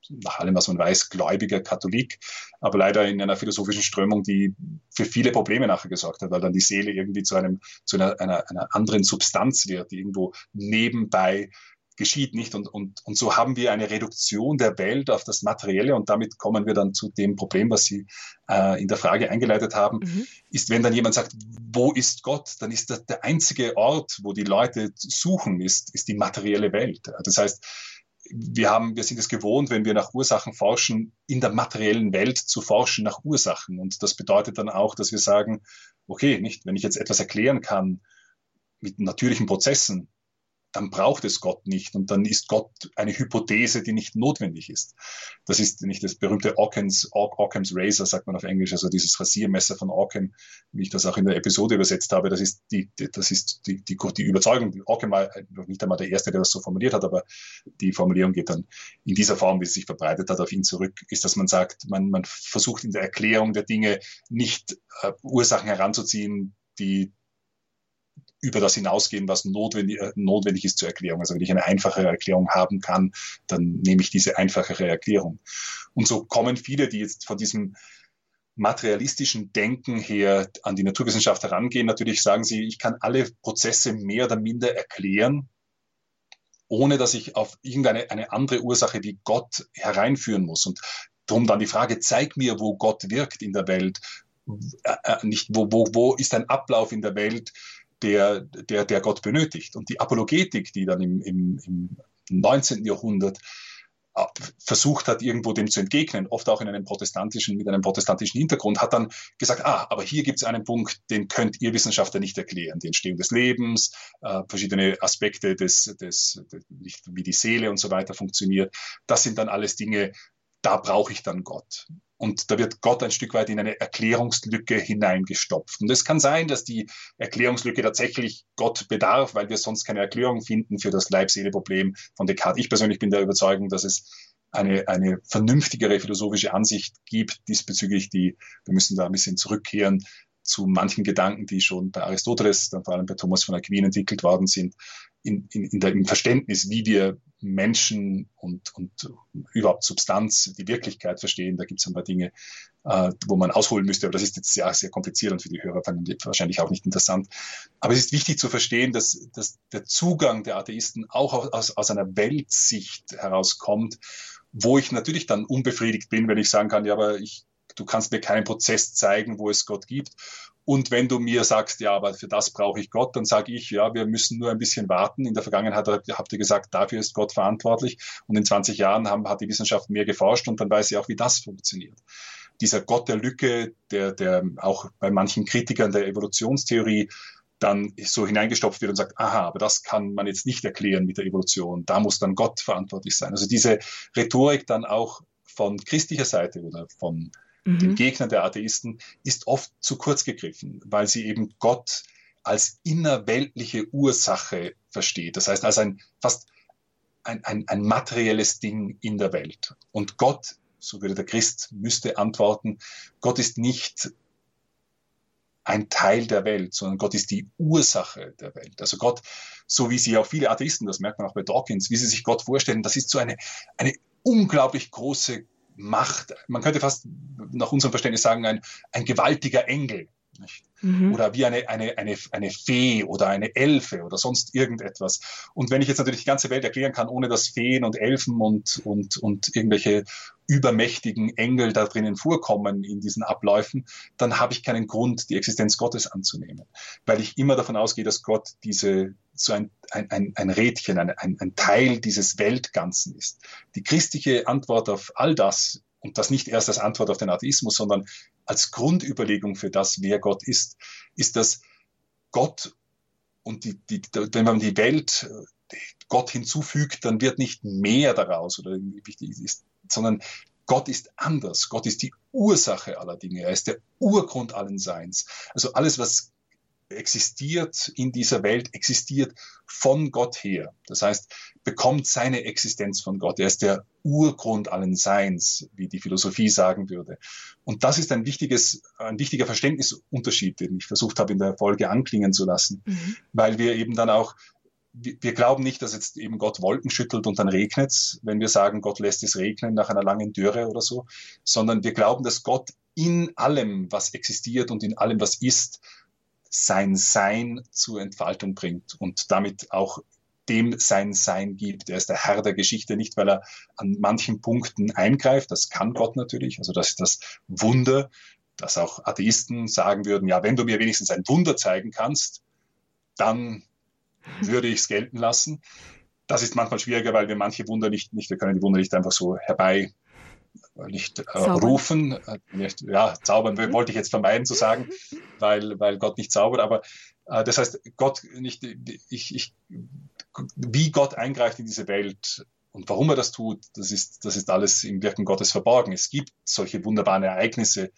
nach allem, was man weiß, gläubiger Katholik, aber leider in einer philosophischen Strömung, die für viele Probleme nachher gesorgt hat, weil dann die Seele irgendwie zu einem, zu einer, einer, einer anderen Substanz wird, die irgendwo nebenbei geschieht nicht. Und, und, und so haben wir eine Reduktion der Welt auf das Materielle und damit kommen wir dann zu dem Problem, was Sie äh, in der Frage eingeleitet haben, mhm. ist, wenn dann jemand sagt, wo ist Gott, dann ist das der einzige Ort, wo die Leute suchen, ist, ist die materielle Welt. Das heißt, wir haben, wir sind es gewohnt, wenn wir nach Ursachen forschen, in der materiellen Welt zu forschen nach Ursachen. Und das bedeutet dann auch, dass wir sagen, okay, nicht, wenn ich jetzt etwas erklären kann mit natürlichen Prozessen, dann braucht es Gott nicht und dann ist Gott eine Hypothese, die nicht notwendig ist. Das ist nicht das berühmte Occam's, Occam's Razor, sagt man auf Englisch, also dieses Rasiermesser von Occam, wie ich das auch in der Episode übersetzt habe. Das ist die, das ist die, die, die Überzeugung. Occam war nicht einmal der Erste, der das so formuliert hat, aber die Formulierung geht dann in dieser Form, wie sie sich verbreitet hat, auf ihn zurück, ist, dass man sagt, man, man versucht in der Erklärung der Dinge nicht äh, Ursachen heranzuziehen, die über das hinausgehen, was notwendig, äh, notwendig ist zur Erklärung. Also wenn ich eine einfachere Erklärung haben kann, dann nehme ich diese einfachere Erklärung. Und so kommen viele, die jetzt von diesem materialistischen Denken her an die Naturwissenschaft herangehen. Natürlich sagen sie, ich kann alle Prozesse mehr oder minder erklären, ohne dass ich auf irgendeine eine andere Ursache wie Gott hereinführen muss. Und darum dann die Frage, zeig mir, wo Gott wirkt in der Welt. Äh, äh nicht, wo, wo, wo ist ein Ablauf in der Welt, der, der, der Gott benötigt. Und die Apologetik, die dann im, im, im 19. Jahrhundert äh, versucht hat, irgendwo dem zu entgegnen, oft auch in einem protestantischen, mit einem protestantischen Hintergrund, hat dann gesagt, ah, aber hier gibt es einen Punkt, den könnt ihr Wissenschaftler nicht erklären. Die Entstehung des Lebens, äh, verschiedene Aspekte des, des, wie die Seele und so weiter funktioniert. Das sind dann alles Dinge, da brauche ich dann Gott. Und da wird Gott ein Stück weit in eine Erklärungslücke hineingestopft. Und es kann sein, dass die Erklärungslücke tatsächlich Gott bedarf, weil wir sonst keine Erklärung finden für das Leib-Seele-Problem von Descartes. Ich persönlich bin der Überzeugung, dass es eine, eine vernünftigere philosophische Ansicht gibt diesbezüglich, die, wir müssen da ein bisschen zurückkehren zu manchen Gedanken, die schon bei Aristoteles, dann vor allem bei Thomas von Aquin entwickelt worden sind, in, in, in der, im Verständnis, wie wir Menschen und, und überhaupt Substanz, die Wirklichkeit verstehen. Da gibt es ein paar Dinge, äh, wo man ausholen müsste, aber das ist jetzt sehr, sehr kompliziert und für die Hörer wahrscheinlich auch nicht interessant. Aber es ist wichtig zu verstehen, dass, dass der Zugang der Atheisten auch aus, aus einer Weltsicht herauskommt, wo ich natürlich dann unbefriedigt bin, wenn ich sagen kann, ja, aber ich du kannst mir keinen Prozess zeigen, wo es Gott gibt. Und wenn du mir sagst, ja, aber für das brauche ich Gott, dann sage ich, ja, wir müssen nur ein bisschen warten. In der Vergangenheit habt ihr gesagt, dafür ist Gott verantwortlich. Und in 20 Jahren haben, hat die Wissenschaft mehr geforscht und dann weiß sie auch, wie das funktioniert. Dieser Gott der Lücke, der, der auch bei manchen Kritikern der Evolutionstheorie dann so hineingestopft wird und sagt, aha, aber das kann man jetzt nicht erklären mit der Evolution. Da muss dann Gott verantwortlich sein. Also diese Rhetorik dann auch von christlicher Seite oder von mhm. den Gegnern der Atheisten, ist oft zu kurz gegriffen, weil sie eben Gott als innerweltliche Ursache versteht. Das heißt, als ein fast ein, ein, ein materielles Ding in der Welt. Und Gott, so würde der Christ, müsste antworten, Gott ist nicht ein Teil der Welt, sondern Gott ist die Ursache der Welt. Also Gott, so wie sie auch viele Atheisten, das merkt man auch bei Dawkins, wie sie sich Gott vorstellen, das ist so eine, eine unglaublich große Macht. Man könnte fast nach unserem Verständnis sagen, ein, ein gewaltiger Engel. Mhm. Oder wie eine, eine, eine, eine Fee oder eine Elfe oder sonst irgendetwas. Und wenn ich jetzt natürlich die ganze Welt erklären kann, ohne dass Feen und Elfen und, und, und irgendwelche übermächtigen Engel da drinnen vorkommen in diesen Abläufen, dann habe ich keinen Grund, die Existenz Gottes anzunehmen. Weil ich immer davon ausgehe, dass Gott diese, so ein, ein, ein, ein Rädchen, ein, ein, ein Teil dieses Weltganzen ist. Die christliche Antwort auf all das und das nicht erst als Antwort auf den Atheismus, sondern als Grundüberlegung für das, wer Gott ist, ist, dass Gott und die, die, wenn man die Welt Gott hinzufügt, dann wird nicht mehr daraus oder ist, sondern Gott ist anders. Gott ist die Ursache aller Dinge. Er ist der Urgrund allen Seins. Also alles, was existiert in dieser Welt, existiert von Gott her. Das heißt, bekommt seine Existenz von Gott. Er ist der Urgrund allen Seins, wie die Philosophie sagen würde. Und das ist ein wichtiges, ein wichtiger Verständnisunterschied, den ich versucht habe in der Folge anklingen zu lassen, mhm. weil wir eben dann auch wir glauben nicht, dass jetzt eben Gott Wolken schüttelt und dann regnet wenn wir sagen, Gott lässt es regnen nach einer langen Dürre oder so, sondern wir glauben, dass Gott in allem, was existiert und in allem, was ist, sein Sein zur Entfaltung bringt und damit auch dem sein Sein gibt. Er ist der Herr der Geschichte, nicht weil er an manchen Punkten eingreift, das kann Gott natürlich, also das ist das Wunder, dass auch Atheisten sagen würden, ja, wenn du mir wenigstens ein Wunder zeigen kannst, dann würde ich es gelten lassen. Das ist manchmal schwieriger, weil wir manche Wunder nicht, nicht, wir können die Wunder nicht einfach so herbei nicht äh, rufen, äh, nicht, ja, zaubern mhm. wollte ich jetzt vermeiden zu sagen, weil, weil Gott nicht zaubert, aber äh, das heißt, Gott nicht, ich, ich, wie Gott eingreift in diese Welt und warum er das tut, das ist, das ist alles im Wirken Gottes verborgen. Es gibt solche wunderbaren Ereignisse,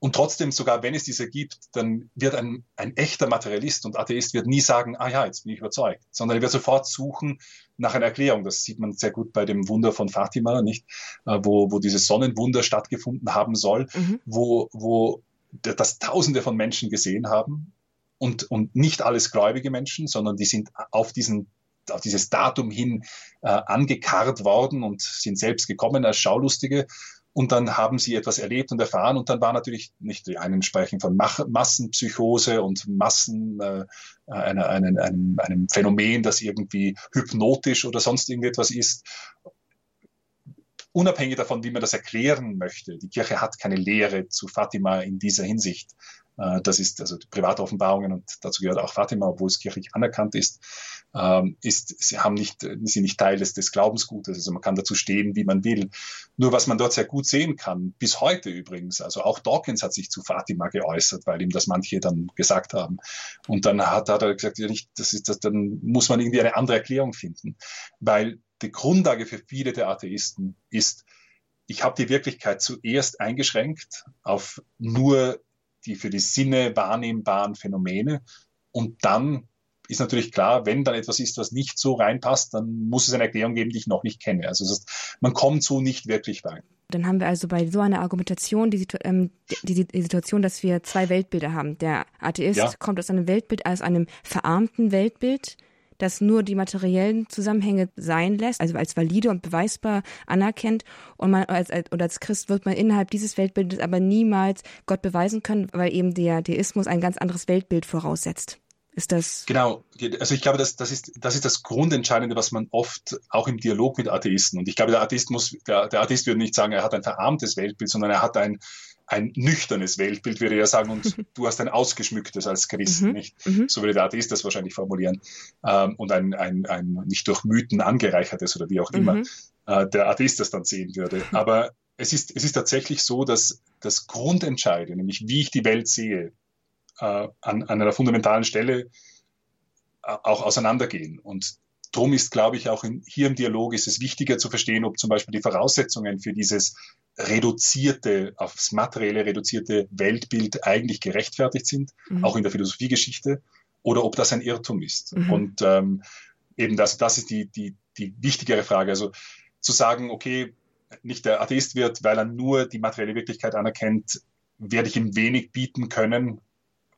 und trotzdem, sogar wenn es diese gibt, dann wird ein, ein echter Materialist und Atheist wird nie sagen, ah ja, jetzt bin ich überzeugt, sondern er wird sofort suchen nach einer Erklärung. Das sieht man sehr gut bei dem Wunder von Fatima, nicht? Äh, wo, wo dieses Sonnenwunder stattgefunden haben soll, mhm. wo, wo das Tausende von Menschen gesehen haben und, und nicht alles gläubige Menschen, sondern die sind auf diesen auf dieses Datum hin äh, angekarrt worden und sind selbst gekommen als Schaulustige und dann haben sie etwas erlebt und erfahren und dann war natürlich nicht die einen sprechen von Massenpsychose und Massen äh, einer, einem, einem, einem Phänomen, das irgendwie hypnotisch oder sonst irgendetwas ist. Unabhängig davon, wie man das erklären möchte, die Kirche hat keine Lehre zu Fatima in dieser Hinsicht. Äh, das ist also private Offenbarungen und dazu gehört auch Fatima, obwohl es kirchlich anerkannt ist, ähm, ist sie haben nicht, sie nicht Teil des, des Glaubensgutes. Also man kann dazu stehen, wie man will. Nur was man dort sehr gut sehen kann, bis heute übrigens, also auch Dawkins hat sich zu Fatima geäußert, weil ihm das manche dann gesagt haben. Und dann hat, hat er gesagt, ja nicht, das ist das, dann muss man irgendwie eine andere Erklärung finden. Weil die Grundlage für viele der Atheisten ist, ich habe die Wirklichkeit zuerst eingeschränkt auf nur die für die Sinne wahrnehmbaren Phänomene. Und dann ist natürlich klar, wenn dann etwas ist, was nicht so reinpasst, dann muss es eine Erklärung geben, die ich noch nicht kenne. Also das heißt, man kommt so nicht wirklich weit. Dann haben wir also bei so einer Argumentation die, ähm, die, die, Situation, dass wir zwei Weltbilder haben. Der Atheist ja. kommt aus einem Weltbild, aus einem verarmten Weltbild, das nur die materiellen Zusammenhänge sein lässt, also als valide und beweisbar anerkennt. Und man als, als, oder als Christ wird man innerhalb dieses Weltbildes aber niemals Gott beweisen können, weil eben der Deismus ein ganz anderes Weltbild voraussetzt. Ist das? Genau. Also ich glaube, das, das, ist, das ist das Grundentscheidende, was man oft auch im Dialog mit Atheisten, und ich glaube, der Atheist muss, der, der Atheist würde nicht sagen, er hat ein verarmtes Weltbild, sondern er hat ein, ein nüchternes Weltbild, würde er sagen, und du hast ein ausgeschmücktes als Christ, mhm. nicht? Mhm. So würde der Atheist das wahrscheinlich formulieren. Ähm, und ein, ein, ein nicht durch Mythen angereichertes oder wie auch immer mhm. äh, der Atheist das dann sehen würde. Aber es ist, es ist tatsächlich so, dass das Grundentscheidende, nämlich wie ich die Welt sehe, äh, an, an einer fundamentalen Stelle äh, auch auseinandergehen. Und Drum ist, glaube ich, auch in, hier im Dialog ist es wichtiger zu verstehen, ob zum Beispiel die Voraussetzungen für dieses reduzierte, aufs materielle reduzierte Weltbild eigentlich gerechtfertigt sind, mhm. auch in der Philosophiegeschichte, oder ob das ein Irrtum ist. Mhm. Und ähm, eben das, das ist die, die, die wichtigere Frage. Also zu sagen, okay, nicht der Atheist wird, weil er nur die materielle Wirklichkeit anerkennt, werde ich ihm wenig bieten können,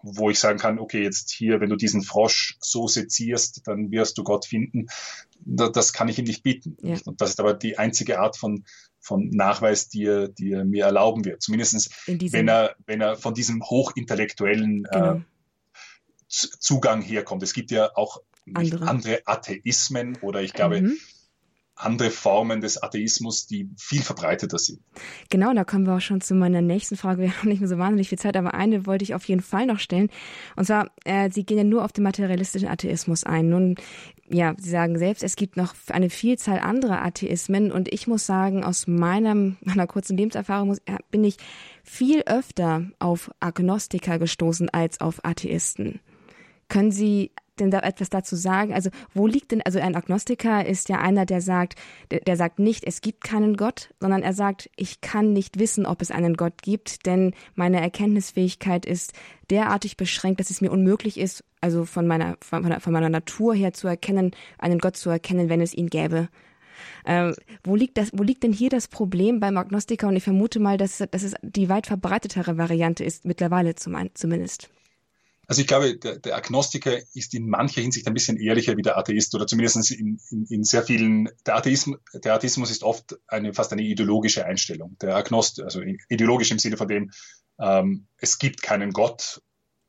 wo ich sagen kann, okay, jetzt hier, wenn du diesen Frosch so sezierst, dann wirst du Gott finden. Das kann ich ihm nicht bieten. Ja. Und das ist aber die einzige Art von, von Nachweis, die er, die er mir erlauben wird. Zumindest wenn er, wenn er von diesem hochintellektuellen äh, genau. äh, Zugang herkommt. Es gibt ja auch andere. andere Atheismen oder ich glaube, mhm andere Formen des Atheismus, die viel verbreiteter sind. Genau, da kommen wir auch schon zu meiner nächsten Frage. Wir haben nicht mehr so wahnsinnig viel Zeit, aber eine wollte ich auf jeden Fall noch stellen. Und zwar, äh, Sie gehen ja nur auf den materialistischen Atheismus ein. Nun, ja, Sie sagen selbst, es gibt noch eine Vielzahl anderer Atheismen. Und ich muss sagen, aus meinem, meiner kurzen Lebenserfahrung muss, äh, bin ich viel öfter auf Agnostiker gestoßen als auf Atheisten. Können Sie denn da etwas dazu sagen? Also wo liegt denn, also ein Agnostiker ist ja einer, der sagt, der, der, sagt nicht, es gibt keinen Gott, sondern er sagt, ich kann nicht wissen, ob es einen Gott gibt, denn meine Erkenntnisfähigkeit ist derartig beschränkt, dass es mir unmöglich ist, also von meiner, von von meiner Natur her zu erkennen, einen Gott zu erkennen, wenn es ihn gäbe. Ähm, wo, liegt das, wo liegt denn hier das Problem beim Agnostiker? Und ich vermute mal, dass, dass es die weit verbreitetere Variante ist, mittlerweile zum, zumindest. Also ich glaube, der, der, Agnostiker ist in mancher Hinsicht ein bisschen ehrlicher wie der Atheist oder zumindest in, in, in sehr vielen, der Atheismus, der Atheismus ist oft eine, fast eine ideologische Einstellung. Der Agnost, also ideologisch im Sinne von dem, ähm, es gibt keinen Gott,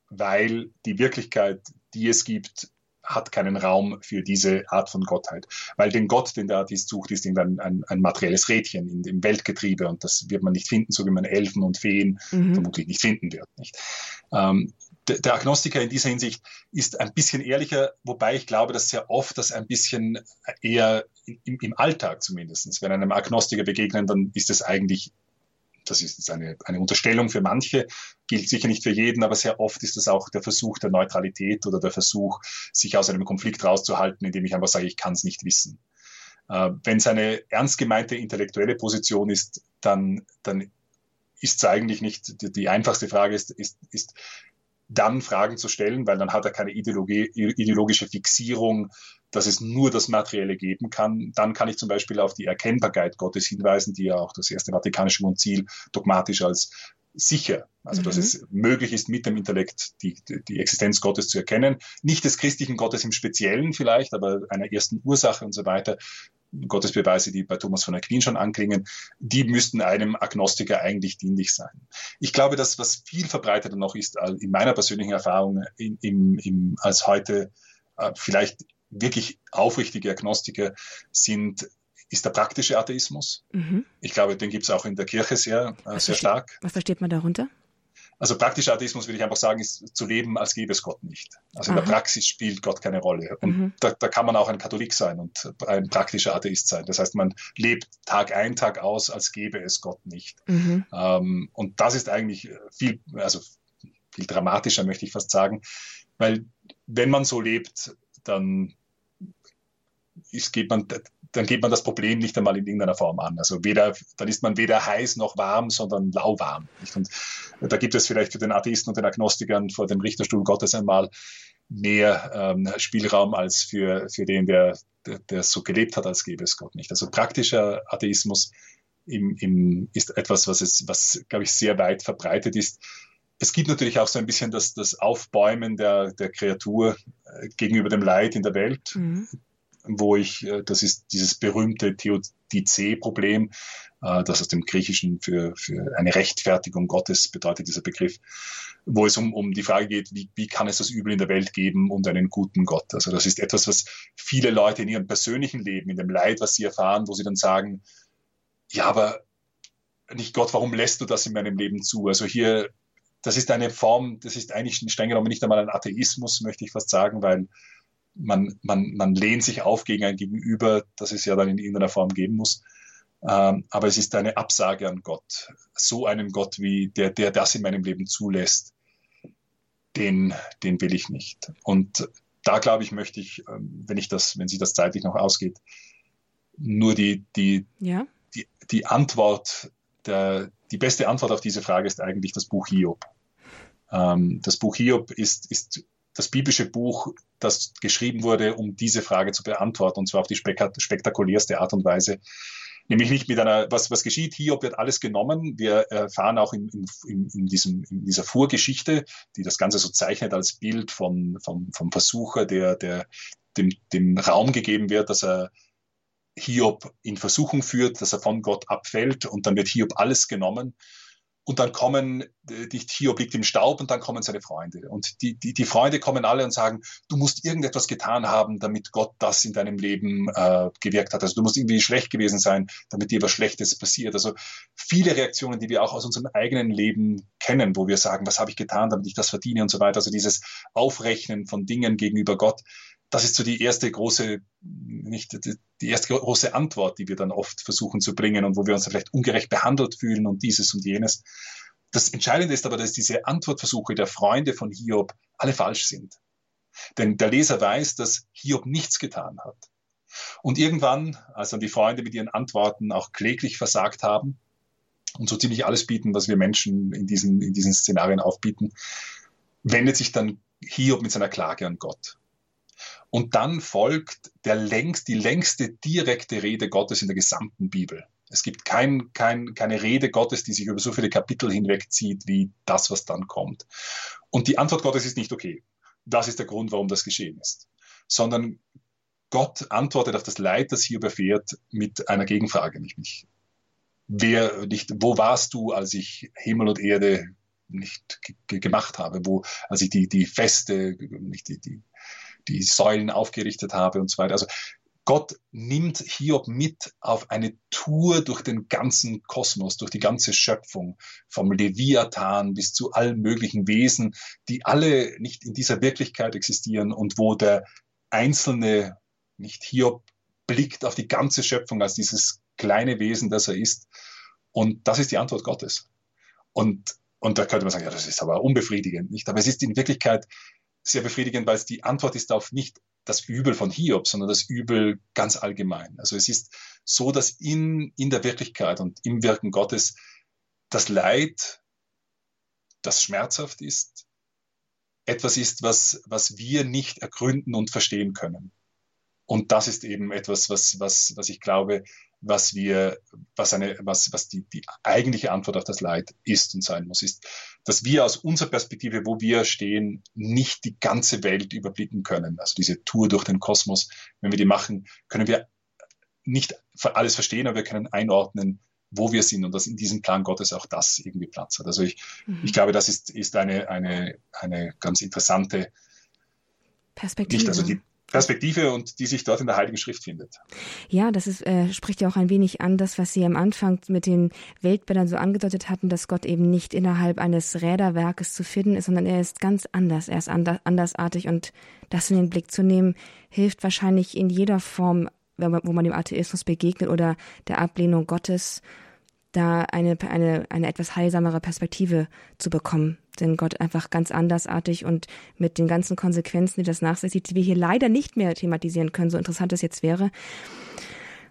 weil die Wirklichkeit, die es gibt, hat keinen Raum für diese Art von Gottheit. Weil den Gott, den der Atheist sucht, ist irgendwann ein, ein materielles Rädchen in dem Weltgetriebe und das wird man nicht finden, so wie man Elfen und Feen mhm. vermutlich nicht finden wird. Nicht? Ähm, der Agnostiker in dieser Hinsicht ist ein bisschen ehrlicher, wobei ich glaube, dass sehr oft das ein bisschen eher im, im Alltag zumindest, wenn einem Agnostiker begegnen, dann ist es eigentlich, das ist eine, eine Unterstellung für manche, gilt sicher nicht für jeden, aber sehr oft ist das auch der Versuch der Neutralität oder der Versuch, sich aus einem Konflikt rauszuhalten, indem ich einfach sage, ich kann es nicht wissen. Äh, wenn es eine ernst gemeinte intellektuelle Position ist, dann, dann ist es eigentlich nicht, die, die einfachste Frage ist, ist, ist dann Fragen zu stellen, weil dann hat er keine Ideologie, ideologische Fixierung, dass es nur das Materielle geben kann. Dann kann ich zum Beispiel auf die Erkennbarkeit Gottes hinweisen, die ja auch das erste Vatikanische Konzil dogmatisch als sicher, also dass mhm. es möglich ist, mit dem Intellekt die, die Existenz Gottes zu erkennen. Nicht des christlichen Gottes im Speziellen vielleicht, aber einer ersten Ursache und so weiter. Gottesbeweise, die bei Thomas von Aquin schon anklingen, die müssten einem Agnostiker eigentlich dienlich sein. Ich glaube, dass was viel verbreiteter noch ist, in meiner persönlichen Erfahrung, in, im, im, als heute äh, vielleicht wirklich aufrichtige Agnostiker sind ist der praktische Atheismus. Mhm. Ich glaube, den gibt es auch in der Kirche sehr, äh, sehr stark. Was versteht man darunter? Also praktischer Atheismus würde ich einfach sagen, ist zu leben, als gäbe es Gott nicht. Also Aha. in der Praxis spielt Gott keine Rolle. Und mhm. da, da, kann man auch ein Katholik sein und ein praktischer Atheist sein. Das heißt, man lebt Tag ein, Tag aus, als gäbe es Gott nicht. Mhm. Ähm, und das ist eigentlich viel, also viel dramatischer, möchte ich fast sagen, weil wenn man so lebt, dann ist, geht man dann geht man das Problem nicht einmal in irgendeiner Form an. Also weder, dann ist man weder heiß noch warm, sondern lauwarm. Und da gibt es vielleicht für den Atheisten und den Agnostikern vor dem Richterstuhl Gottes einmal mehr ähm, Spielraum als für, für den, der, der, der so gelebt hat, als gäbe es Gott nicht. Also praktischer Atheismus im, im, ist etwas, was, es, was, glaube ich, sehr weit verbreitet ist. Es gibt natürlich auch so ein bisschen das, das Aufbäumen der, der Kreatur äh, gegenüber dem Leid in der Welt. Mhm wo ich, äh, das ist dieses berühmte Theodice-Problem, äh, das aus dem Griechischen für, für eine Rechtfertigung Gottes bedeutet, dieser Begriff, wo es um, um die Frage geht, wie, wie kann es das Übel in der Welt geben und einen guten Gott? Also das ist etwas, was viele Leute in ihrem persönlichen Leben, in dem Leid, was sie erfahren, wo sie dann sagen, ja, aber nicht Gott, warum lässt du das in meinem Leben zu? Also hier, das ist eine Form, das ist eigentlich streng genommen nicht einmal ein Atheismus, möchte ich fast sagen, weil man, man, man lehnt sich auf gegen ein Gegenüber, das es ja dann in irgendeiner Form geben muss. Ähm, aber es ist eine Absage an Gott. So einen Gott, wie der, der das in meinem Leben zulässt, den, den will ich nicht. Und da glaube ich, möchte ich, ähm, wenn ich das, wenn sich das zeitlich noch ausgeht, nur die, die, ja. die, die Antwort, der, die beste Antwort auf diese Frage ist eigentlich das Buch Hiob. Ähm, das Buch Hiob ist, ist das biblische Buch, das geschrieben wurde, um diese Frage zu beantworten, und zwar auf die spektakulärste Art und Weise. Nämlich nicht mit einer, was, was geschieht, Hiob wird alles genommen. Wir erfahren auch in, in, in, diesem, in dieser Vorgeschichte, die das Ganze so zeichnet als Bild vom, vom, vom Versucher, der, der dem, dem Raum gegeben wird, dass er Hiob in Versuchung führt, dass er von Gott abfällt und dann wird Hiob alles genommen. Und dann kommen, äh, die Hiob liegt im Staub und dann kommen seine Freunde. Und die, die, die Freunde kommen alle und sagen, du musst irgendetwas getan haben, damit Gott das in deinem Leben äh, gewirkt hat. Also du musst irgendwie schlecht gewesen sein, damit dir was Schlechtes passiert. Also viele Reaktionen, die wir auch aus unserem eigenen Leben kennen, wo wir sagen, was habe ich getan, damit ich das verdiene und so weiter. Also dieses Aufrechnen von Dingen gegenüber Gott, das ist so die erste große, nicht die erste große Antwort, die wir dann oft versuchen zu bringen und wo wir uns vielleicht ungerecht behandelt fühlen und dieses und jenes. Das Entscheidende ist aber, dass diese Antwortversuche der Freunde von Hiob alle falsch sind. Denn der Leser weiß, dass Hiob nichts getan hat. Und irgendwann, als dann die Freunde mit ihren Antworten auch kläglich versagt haben und so ziemlich alles bieten, was wir Menschen in diesen, in diesen Szenarien aufbieten, wendet sich dann Hiob mit seiner Klage an Gott. Und dann folgt der längst, die längste direkte Rede Gottes in der gesamten Bibel. Es gibt kein, kein, keine Rede Gottes, die sich über so viele Kapitel hinwegzieht, wie das, was dann kommt. Und die Antwort Gottes ist nicht okay. Das ist der Grund, warum das geschehen ist. Sondern Gott antwortet auf das Leid, das hier überfährt, mit einer Gegenfrage. Nicht, nicht, wer, nicht, wo warst du, als ich Himmel und Erde nicht gemacht habe, wo, als ich die, die Feste, nicht die, die die Säulen aufgerichtet habe und so weiter. Also Gott nimmt Hiob mit auf eine Tour durch den ganzen Kosmos, durch die ganze Schöpfung, vom Leviathan bis zu allen möglichen Wesen, die alle nicht in dieser Wirklichkeit existieren und wo der einzelne, nicht Hiob, blickt auf die ganze Schöpfung als dieses kleine Wesen, das er ist. Und das ist die Antwort Gottes. Und, und da könnte man sagen, ja, das ist aber unbefriedigend, nicht? Aber es ist in Wirklichkeit sehr befriedigend, weil es die Antwort ist auf nicht das Übel von Hiob, sondern das Übel ganz allgemein. Also es ist so, dass in, in der Wirklichkeit und im Wirken Gottes das Leid, das schmerzhaft ist, etwas ist, was, was wir nicht ergründen und verstehen können. Und das ist eben etwas, was, was, was ich glaube, was wir, was eine, was, was die, die eigentliche Antwort auf das Leid ist und sein muss, ist, dass wir aus unserer Perspektive, wo wir stehen, nicht die ganze Welt überblicken können. Also diese Tour durch den Kosmos, wenn wir die machen, können wir nicht alles verstehen, aber wir können einordnen, wo wir sind und dass in diesem Plan Gottes auch das irgendwie Platz hat. Also ich, mhm. ich glaube, das ist, ist eine, eine, eine ganz interessante Perspektive. Nicht, also die, Perspektive und die sich dort in der Heiligen Schrift findet. Ja, das ist, äh, spricht ja auch ein wenig an, das, was Sie am Anfang mit den Weltbildern so angedeutet hatten, dass Gott eben nicht innerhalb eines Räderwerkes zu finden ist, sondern er ist ganz anders, er ist andersartig und das in den Blick zu nehmen, hilft wahrscheinlich in jeder Form, wo man dem Atheismus begegnet oder der Ablehnung Gottes da eine, eine, eine etwas heilsamere Perspektive zu bekommen. Denn Gott einfach ganz andersartig und mit den ganzen Konsequenzen, die das nach sich zieht, die wir hier leider nicht mehr thematisieren können, so interessant es jetzt wäre.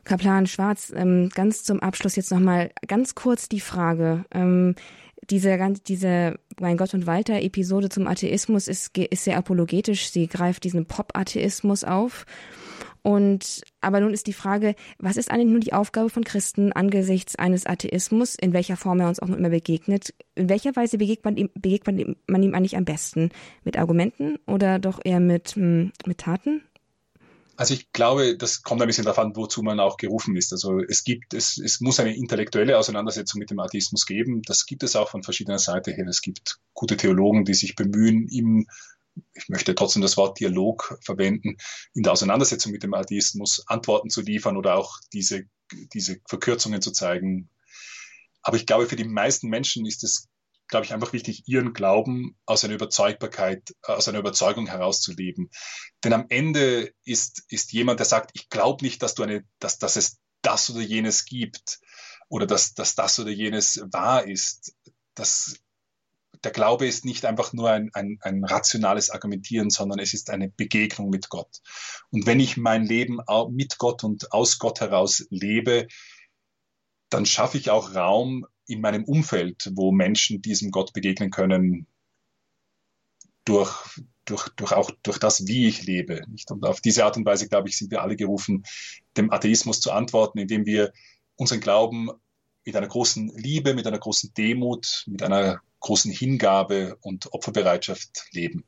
Kaplan Schwarz, ähm, ganz zum Abschluss jetzt nochmal ganz kurz die Frage. Ähm, diese, diese Mein Gott und Walter Episode zum Atheismus ist, ist sehr apologetisch. Sie greift diesen Pop-Atheismus auf und aber nun ist die Frage, was ist eigentlich nun die Aufgabe von Christen angesichts eines Atheismus, in welcher Form er uns auch immer begegnet? In welcher Weise begegnet man ihm, begegnet man ihm eigentlich am besten? Mit Argumenten oder doch eher mit, hm, mit Taten? Also ich glaube, das kommt ein bisschen davon, wozu man auch gerufen ist. Also es gibt, es, es muss eine intellektuelle Auseinandersetzung mit dem Atheismus geben. Das gibt es auch von verschiedener Seite her. Es gibt gute Theologen, die sich bemühen, ihm ich möchte trotzdem das Wort Dialog verwenden, in der Auseinandersetzung mit dem Atheismus Antworten zu liefern oder auch diese, diese Verkürzungen zu zeigen. Aber ich glaube, für die meisten Menschen ist es, glaube ich, einfach wichtig, ihren Glauben aus einer Überzeugbarkeit, aus einer Überzeugung herauszuleben. Denn am Ende ist, ist jemand, der sagt, ich glaube nicht, dass du eine, dass, dass es das oder jenes gibt oder dass, dass das oder jenes wahr ist. Das der Glaube ist nicht einfach nur ein, ein, ein rationales Argumentieren, sondern es ist eine Begegnung mit Gott. Und wenn ich mein Leben mit Gott und aus Gott heraus lebe, dann schaffe ich auch Raum in meinem Umfeld, wo Menschen diesem Gott begegnen können, durch, durch, durch auch durch das, wie ich lebe. Und auf diese Art und Weise, glaube ich, sind wir alle gerufen, dem Atheismus zu antworten, indem wir unseren Glauben mit einer großen Liebe, mit einer großen Demut, mit einer großen Hingabe und Opferbereitschaft leben.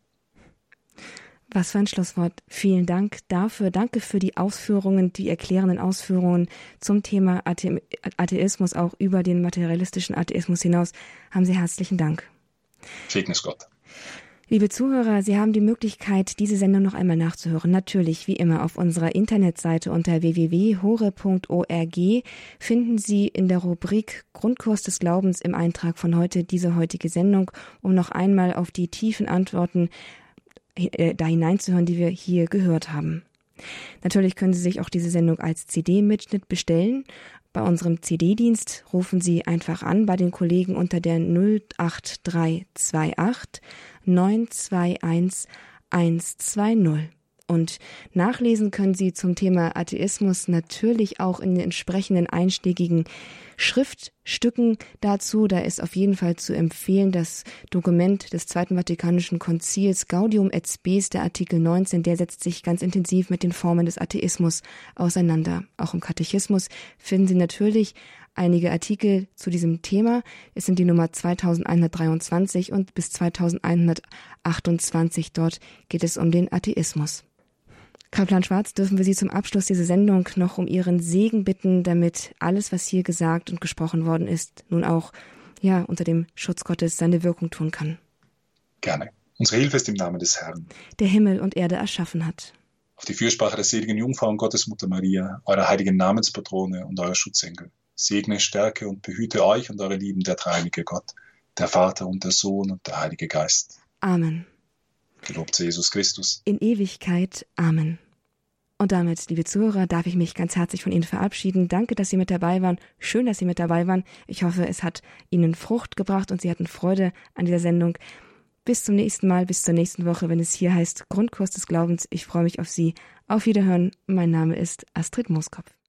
Was für ein Schlusswort. Vielen Dank dafür. Danke für die Ausführungen, die erklärenden Ausführungen zum Thema Athe Atheismus, auch über den materialistischen Atheismus hinaus. Haben Sie herzlichen Dank. Segnes Gott. Liebe Zuhörer, Sie haben die Möglichkeit, diese Sendung noch einmal nachzuhören. Natürlich, wie immer, auf unserer Internetseite unter www.hore.org finden Sie in der Rubrik Grundkurs des Glaubens im Eintrag von heute diese heutige Sendung, um noch einmal auf die tiefen Antworten äh, da hineinzuhören, die wir hier gehört haben. Natürlich können Sie sich auch diese Sendung als CD-Mitschnitt bestellen. Bei unserem CD-Dienst rufen Sie einfach an bei den Kollegen unter der 08328 921 120. Und nachlesen können Sie zum Thema Atheismus natürlich auch in den entsprechenden einschlägigen Schriftstücken dazu. Da ist auf jeden Fall zu empfehlen das Dokument des Zweiten Vatikanischen Konzils Gaudium et Spes, der Artikel 19, der setzt sich ganz intensiv mit den Formen des Atheismus auseinander. Auch im Katechismus finden Sie natürlich einige Artikel zu diesem Thema. Es sind die Nummer 2123 und bis 2128. Dort geht es um den Atheismus. Kaplan Schwarz, dürfen wir Sie zum Abschluss dieser Sendung noch um Ihren Segen bitten, damit alles, was hier gesagt und gesprochen worden ist, nun auch ja unter dem Schutz Gottes seine Wirkung tun kann. Gerne. Unsere Hilfe ist im Namen des Herrn, der Himmel und Erde erschaffen hat. Auf die Fürsprache der seligen Jungfrau und Gottesmutter Maria, eurer heiligen Namenspatrone und eurer Schutzengel, segne, stärke und behüte euch und eure Lieben der dreieinige Gott, der Vater und der Sohn und der Heilige Geist. Amen. Gelobt sei Jesus Christus. In Ewigkeit. Amen. Und damit, liebe Zuhörer, darf ich mich ganz herzlich von Ihnen verabschieden. Danke, dass Sie mit dabei waren. Schön, dass Sie mit dabei waren. Ich hoffe, es hat Ihnen Frucht gebracht und Sie hatten Freude an dieser Sendung. Bis zum nächsten Mal, bis zur nächsten Woche, wenn es hier heißt Grundkurs des Glaubens. Ich freue mich auf Sie. Auf Wiederhören. Mein Name ist Astrid Mooskopf.